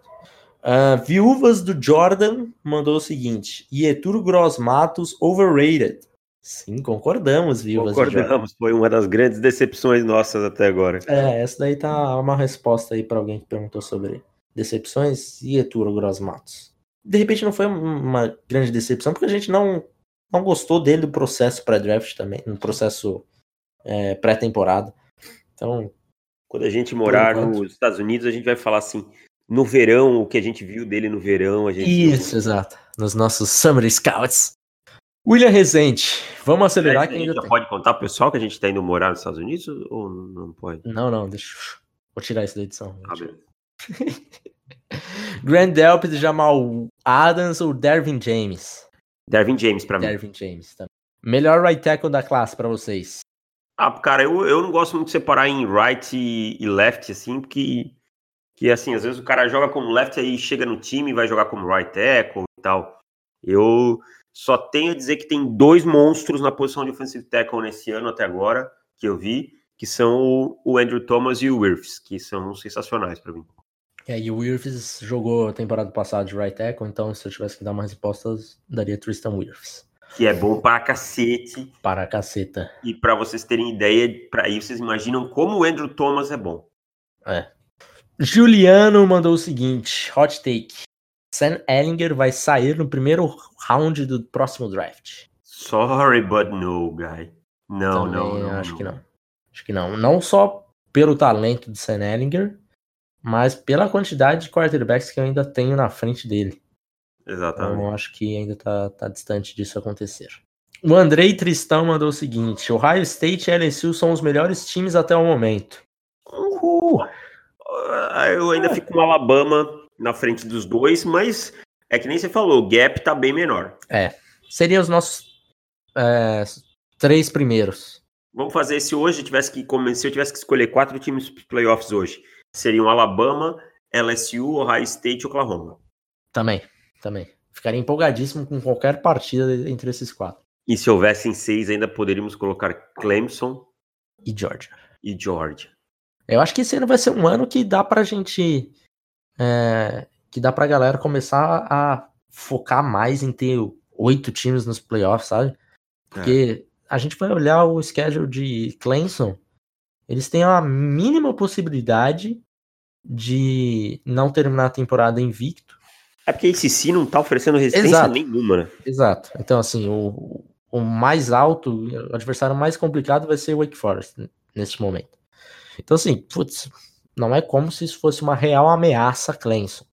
Uh, Viúvas do Jordan mandou o seguinte: Ieturo Gross Matos overrated. Sim, concordamos, Viúvas. Concordamos, foi uma das grandes decepções nossas até agora. É, essa daí tá uma resposta aí para alguém que perguntou sobre decepções. Ieturo Gross Matos. De repente não foi uma grande decepção, porque a gente não, não gostou dele do processo pré-draft também, no processo é, pré-temporada. Então. Quando a gente morar nos Estados Unidos, a gente vai falar assim: no verão, o que a gente viu dele no verão, a gente. Isso, viu... exato. Nos nossos Summer Scouts. William Rezende, vamos acelerar que ainda já tem. pode contar pro pessoal que a gente está indo morar nos Estados Unidos ou não pode? Não, não, deixa. Vou tirar isso da edição. Ah, Grand Delpit, Jamal Adams ou Dervin James? Dervin James para mim. Dervin James também. Melhor right tackle da classe para vocês? Ah, cara, eu, eu não gosto muito de separar em right e, e left, assim, porque que assim, às vezes o cara joga como left aí chega no time e vai jogar como right tackle e tal. Eu só tenho a dizer que tem dois monstros na posição de offensive tackle nesse ano até agora, que eu vi, que são o Andrew Thomas e o Wirfs, que são sensacionais para mim. É, e o Wirfs jogou a temporada passada de right tackle, então se eu tivesse que dar mais respostas, daria Tristan Wirfs. Que é bom para cacete. Para a caceta. E para vocês terem ideia, para aí vocês imaginam como o Andrew Thomas é bom. É, Juliano mandou o seguinte: hot take. Sam Ellinger vai sair no primeiro round do próximo draft. Sorry, but no, guy. Não, Também não, não. Acho não. que não. Acho que não. Não só pelo talento de Sam Ellinger, mas pela quantidade de quarterbacks que eu ainda tenho na frente dele. Exatamente. Então acho que ainda tá, tá distante disso acontecer. O Andrei Tristão mandou o seguinte: Ohio State e LSU são os melhores times até o momento. Uhul. Ah, eu ainda fico com o Alabama na frente dos dois, mas é que nem você falou, o gap tá bem menor. É. Seriam os nossos é, três primeiros. Vamos fazer se hoje tivesse que se eu tivesse que escolher quatro times para playoffs hoje, seriam Alabama, LSU, Ohio State e Oklahoma. Também, também. Ficaria empolgadíssimo com qualquer partida entre esses quatro. E se houvessem seis, ainda poderíamos colocar Clemson e Georgia. E Georgia. Eu acho que esse ano vai ser um ano que dá pra gente. É, que dá pra galera começar a focar mais em ter oito times nos playoffs, sabe? Porque é. a gente vai olhar o schedule de Clemson, eles têm a mínima possibilidade de não terminar a temporada invicto. É porque esse sim não tá oferecendo resistência Exato. nenhuma, né? Exato. Então, assim, o, o mais alto, o adversário mais complicado vai ser o Wake Forest nesse momento. Então, assim, putz, não é como se isso fosse uma real ameaça a Clemson.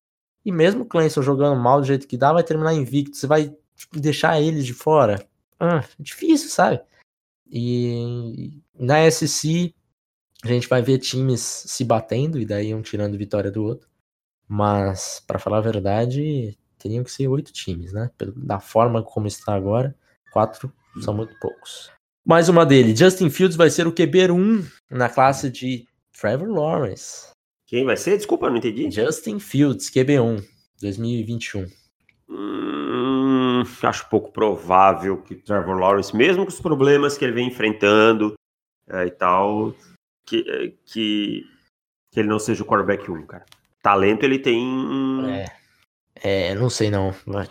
E mesmo o Clemson jogando mal do jeito que dá, vai terminar invicto. Você vai tipo, deixar eles de fora? Ah, difícil, sabe? E na SC a gente vai ver times se batendo e daí um tirando vitória do outro. Mas, para falar a verdade, teriam que ser oito times, né? Da forma como está agora, quatro são muito poucos. Mais uma dele, Justin Fields vai ser o QB1 na classe de Trevor Lawrence. Quem vai ser? Desculpa, não entendi. Justin Fields, QB1, 2021. Hum, acho pouco provável que Trevor Lawrence, mesmo com os problemas que ele vem enfrentando é, e tal, que, é, que, que ele não seja o quarterback 1, cara. Talento ele tem. É, é não sei não. Vai,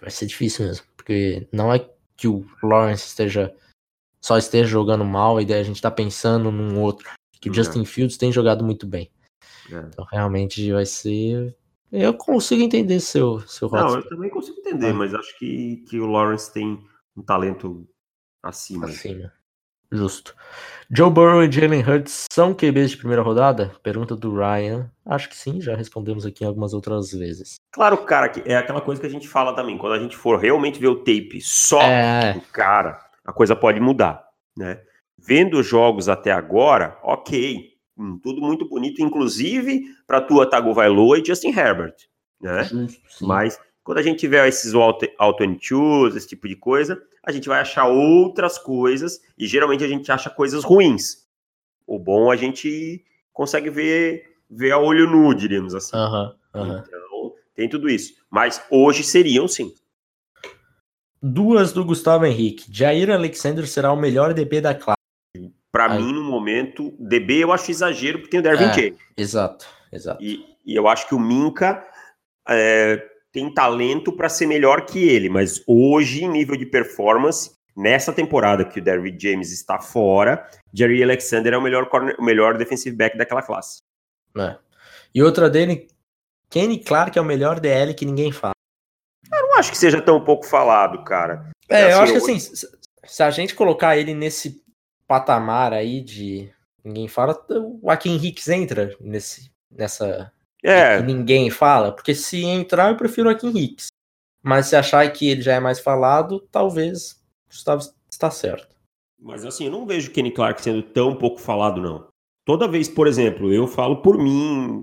vai ser difícil mesmo. Porque não é que o Lawrence esteja só esteja jogando mal e daí a gente tá pensando num outro. Que o Justin Fields tem jogado muito bem. É. Então realmente vai ser. Eu consigo entender seu, seu Não, eu também consigo entender, mas acho que, que o Lawrence tem um talento acima. Acima. Justo. Joe Burrow e Jalen Hurts são QBs de primeira rodada? Pergunta do Ryan. Acho que sim, já respondemos aqui algumas outras vezes. Claro, cara, é aquela coisa que a gente fala também. Quando a gente for realmente ver o tape só é... do cara, a coisa pode mudar, né? Vendo jogos até agora, ok. Hum, tudo muito bonito, inclusive para tua Tagovailoa e Justin Herbert, né? Mas quando a gente tiver esses auto, auto esse tipo de coisa, a gente vai achar outras coisas e geralmente a gente acha coisas ruins. O bom a gente consegue ver, ver a olho nu, diríamos assim. Uhum, uhum. Então, tem tudo isso. Mas hoje seriam sim. Duas do Gustavo Henrique. Jair Alexander será o melhor DB da classe. Para mim, no momento, DB eu acho exagero porque tem o Dervin é. Exato, exato. E, e, eu acho que o Minka é, tem talento para ser melhor que ele, mas hoje, em nível de performance, nessa temporada que o Derrick James está fora, Jerry Alexander é o melhor, corner, o melhor defensive back daquela classe. É. E outra dele, Kenny Clark é o melhor DL que ninguém fala. Eu não acho que seja tão pouco falado, cara. É, assim, eu acho que assim, se a gente colocar ele nesse patamar aí de ninguém fala, o Akin Hicks entra nesse, nessa é. que ninguém fala, porque se entrar eu prefiro aqui Hicks. Mas se achar que ele já é mais falado, talvez Gustavo está certo. Mas assim, eu não vejo Kenny Clark sendo tão pouco falado, não. Toda vez, por exemplo, eu falo por mim,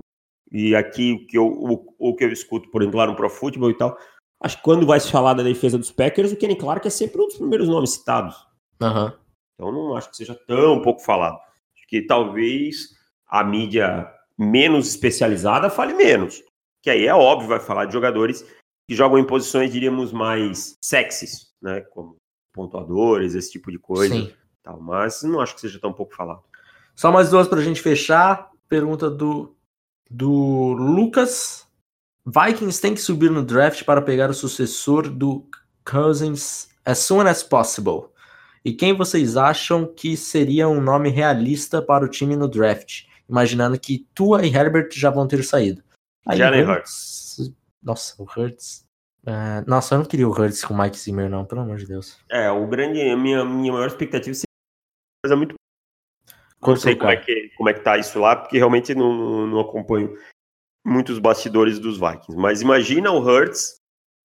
e aqui o que eu, o, o que eu escuto, por exemplo, lá no Pro Football e tal, acho que quando vai se falar da defesa dos Packers, o Kenny Clark é sempre um dos primeiros nomes citados. Uhum. Então não acho que seja tão pouco falado. Acho que talvez a mídia menos especializada fale menos. Que aí é óbvio, vai falar de jogadores que jogam em posições, diríamos, mais sexys, né? Como pontuadores, esse tipo de coisa. Sim. Tal, mas não acho que seja tão pouco falado. Só mais duas para a gente fechar. Pergunta do, do Lucas. Vikings tem que subir no draft para pegar o sucessor do Cousins as soon as possible. E quem vocês acham que seria um nome realista para o time no draft? Imaginando que Tua e Herbert já vão ter saído. Aí, Jalen Hurts. Nossa, o Hurts. Uh, nossa, eu não queria o Hurts com o Mike Zimmer, não, pelo amor de Deus. É, o grande. A minha, minha maior expectativa é muito. Não sei como é, que, como é que tá isso lá, porque realmente não, não acompanho muitos bastidores dos Vikings. Mas imagina o Hurts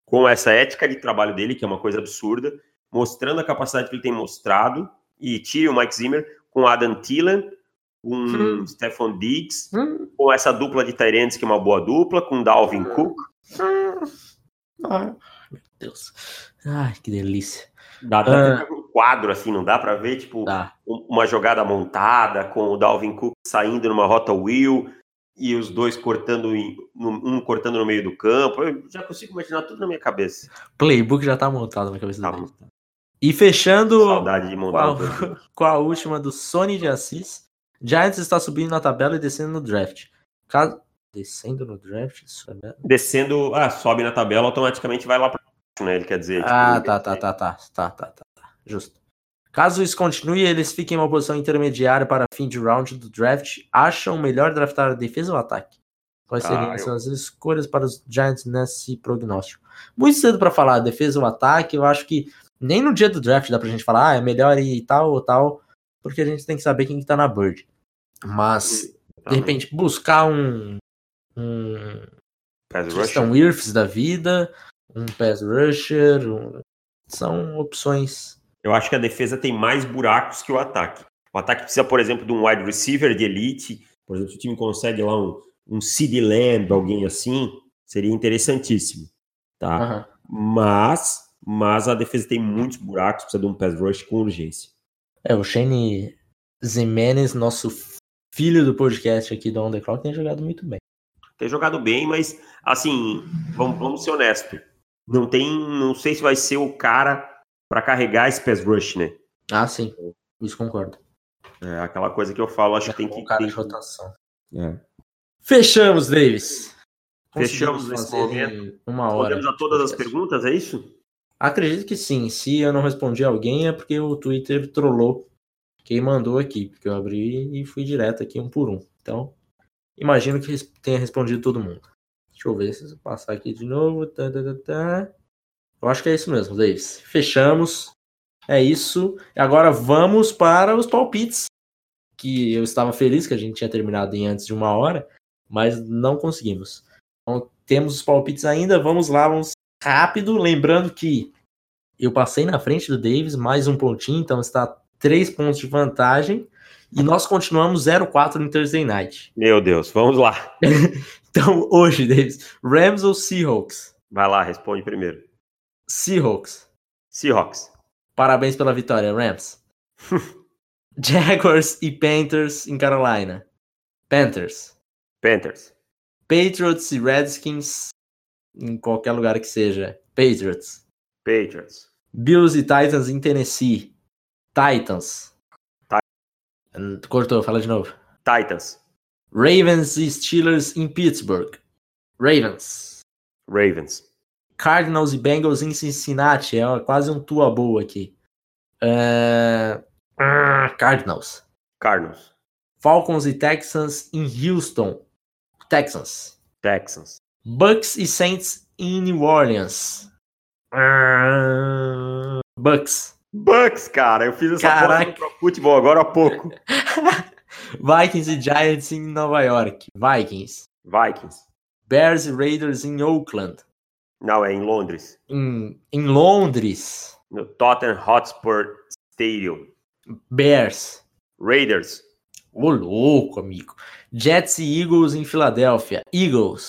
com essa ética de trabalho dele, que é uma coisa absurda, mostrando a capacidade que ele tem mostrado, e tire o Mike Zimmer com Adam Thielen, com hum. Stephon Diggs, hum. com essa dupla de Tyrants, que é uma boa dupla, com Dalvin hum. Cook. Ah, meu Deus. Ai, que delícia. Dá, ah. um quadro assim, não dá para ver, tipo, uma jogada montada com o Dalvin Cook saindo numa rota wheel e os dois cortando, um cortando no meio do campo. Eu já consigo imaginar tudo na minha cabeça. Playbook já tá montado na cabeça tá dele. E fechando com, a, com a última do Sony de Assis. Giants está subindo na tabela e descendo no draft. Caso... Descendo no draft? Isso é... Descendo, ah, sobe na tabela, automaticamente vai lá para né? Ele quer dizer. Tipo, ah, tá, tá, tá, tá, tá, tá, tá, tá. Justo. Caso isso continue, eles fiquem em uma posição intermediária para fim de round do draft. Acham melhor draftar a defesa ou ataque? Quais ah, seriam eu... as escolhas para os Giants nesse prognóstico? Muito cedo para falar defesa ou ataque. Eu acho que nem no dia do draft dá pra gente falar, ah, é melhor ir tal ou tal, porque a gente tem que saber quem que tá na Bird. Mas, de repente, buscar um. um Tristan Wirfs da vida, um pass rusher, um, são opções. Eu acho que a defesa tem mais buracos que o ataque. O ataque precisa, por exemplo, de um wide receiver de elite. Por exemplo, se o time consegue lá um, um CD Lamb, alguém assim, seria interessantíssimo. Tá? Uhum. Mas, mas a defesa tem muitos buracos, precisa de um pass rush com urgência. É, o Shane Zimenez, nosso filho do podcast aqui do On The Clock, tem jogado muito bem. Tem jogado bem, mas, assim, vamos, vamos ser honestos. Não tem, não sei se vai ser o cara para carregar esse pass rush, né? Ah, sim. Isso concordo. É aquela coisa que eu falo, acho que tem que. Cara de rotação. É. Fechamos, Davis. Fechamos nesse momento. Uma hora. Respondemos a todas as perguntas, é isso? Acredito que sim. Se eu não respondi alguém, é porque o Twitter trollou quem mandou aqui. Porque eu abri e fui direto aqui um por um. Então, imagino que tenha respondido todo mundo. Deixa eu ver se eu passar aqui de novo. Tá, tá, tá, tá. Eu acho que é isso mesmo, Davis. Fechamos. É isso. Agora vamos para os palpites. Que eu estava feliz que a gente tinha terminado em antes de uma hora, mas não conseguimos. Então, temos os palpites ainda. Vamos lá, vamos rápido. Lembrando que eu passei na frente do Davis, mais um pontinho, então está três pontos de vantagem. E nós continuamos 0-4 no Thursday Night. Meu Deus, vamos lá. então, hoje, Davis, Rams ou Seahawks? Vai lá, responde primeiro. Seahawks. Seahawks. Parabéns pela vitória, Rams. Jaguars e Panthers em Carolina. Panthers. Panthers. Patriots e Redskins em qualquer lugar que seja. Patriots. Patriots. Bills e Titans em Tennessee. Titans. Titans. Cortou, fala de novo. Titans. Ravens e Steelers em Pittsburgh. Ravens. Ravens. Cardinals e Bengals em Cincinnati. É quase um tua boa aqui. Uh... Cardinals. Cardinals. Falcons e Texans em Houston. Texans. Texans. Bucks e Saints em New Orleans. Uh... Bucks. Bucks, cara. Eu fiz essa Caraca. pro futebol agora há pouco. Vikings e Giants em Nova York. Vikings. Vikings. Bears e Raiders em Oakland. Não, é em Londres. Em, em Londres. No Tottenham Hotspur Stadium. Bears. Raiders. Ô, louco, amigo. Jets e Eagles em Filadélfia. Eagles.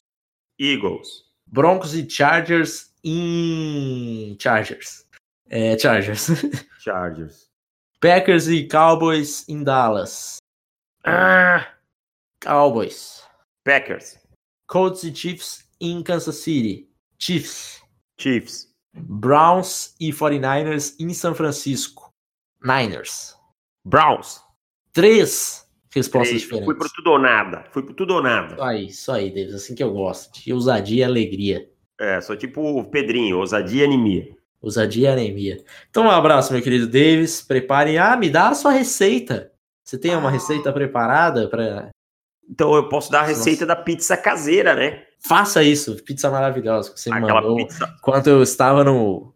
Eagles. Broncos e Chargers em. Chargers. É, Chargers. Chargers. Packers e Cowboys em Dallas. Ah, Cowboys. Packers. Colts e Chiefs em Kansas City. Chiefs. Chiefs. Browns e 49ers em São Francisco. Niners. Browns. Três respostas Três. diferentes. Fui pro tudo ou nada. Fui pro tudo ou nada. Isso aí, isso aí, Davis. Assim que eu gosto. De ousadia e alegria. É, sou tipo o Pedrinho, ousadia e anemia. Ousadia e anemia. Então, um abraço, meu querido Davis. Preparem. Ah, me dá a sua receita. Você tem uma receita preparada para. Então, eu posso dar a receita Nossa. da pizza caseira, né? Faça isso, pizza maravilhosa que você Aquela mandou. Pizza. Enquanto eu estava no,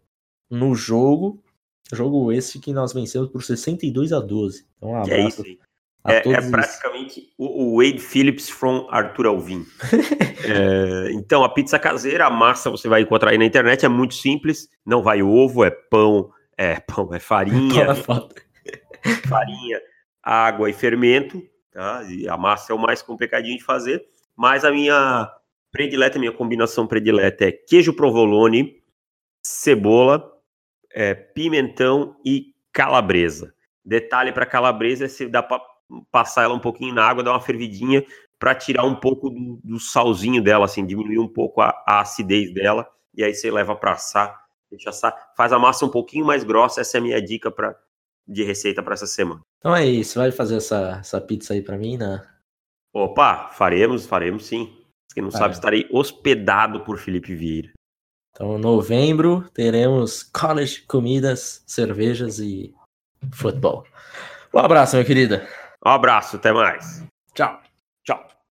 no jogo, jogo esse que nós vencemos por 62 a 12. Então, um abraço. é isso aí. É, é, praticamente o, o, Wade Phillips from Arthur Alvim. é, então, a pizza caseira, a massa você vai encontrar aí na internet, é muito simples. Não vai ovo, é pão, é pão, é farinha. farinha, água e fermento. Tá? E a massa é o mais complicadinho de fazer. Mas a minha predileta, minha combinação predileta é queijo provolone, cebola, é, pimentão e calabresa. Detalhe para calabresa é se dá para passar ela um pouquinho na água, dar uma fervidinha para tirar um pouco do, do, salzinho dela, assim, diminuir um pouco a, a acidez dela. E aí você leva para assar, deixa assar, faz a massa um pouquinho mais grossa. Essa é a minha dica para de receita para essa semana. Então é isso, vai fazer essa, essa pizza aí para mim, né? Opa, faremos, faremos sim. Quem não sabe, estarei hospedado por Felipe Vieira. Então, novembro, teremos college, comidas, cervejas e futebol. Um abraço, meu querido. Um abraço, até mais. Tchau. Tchau.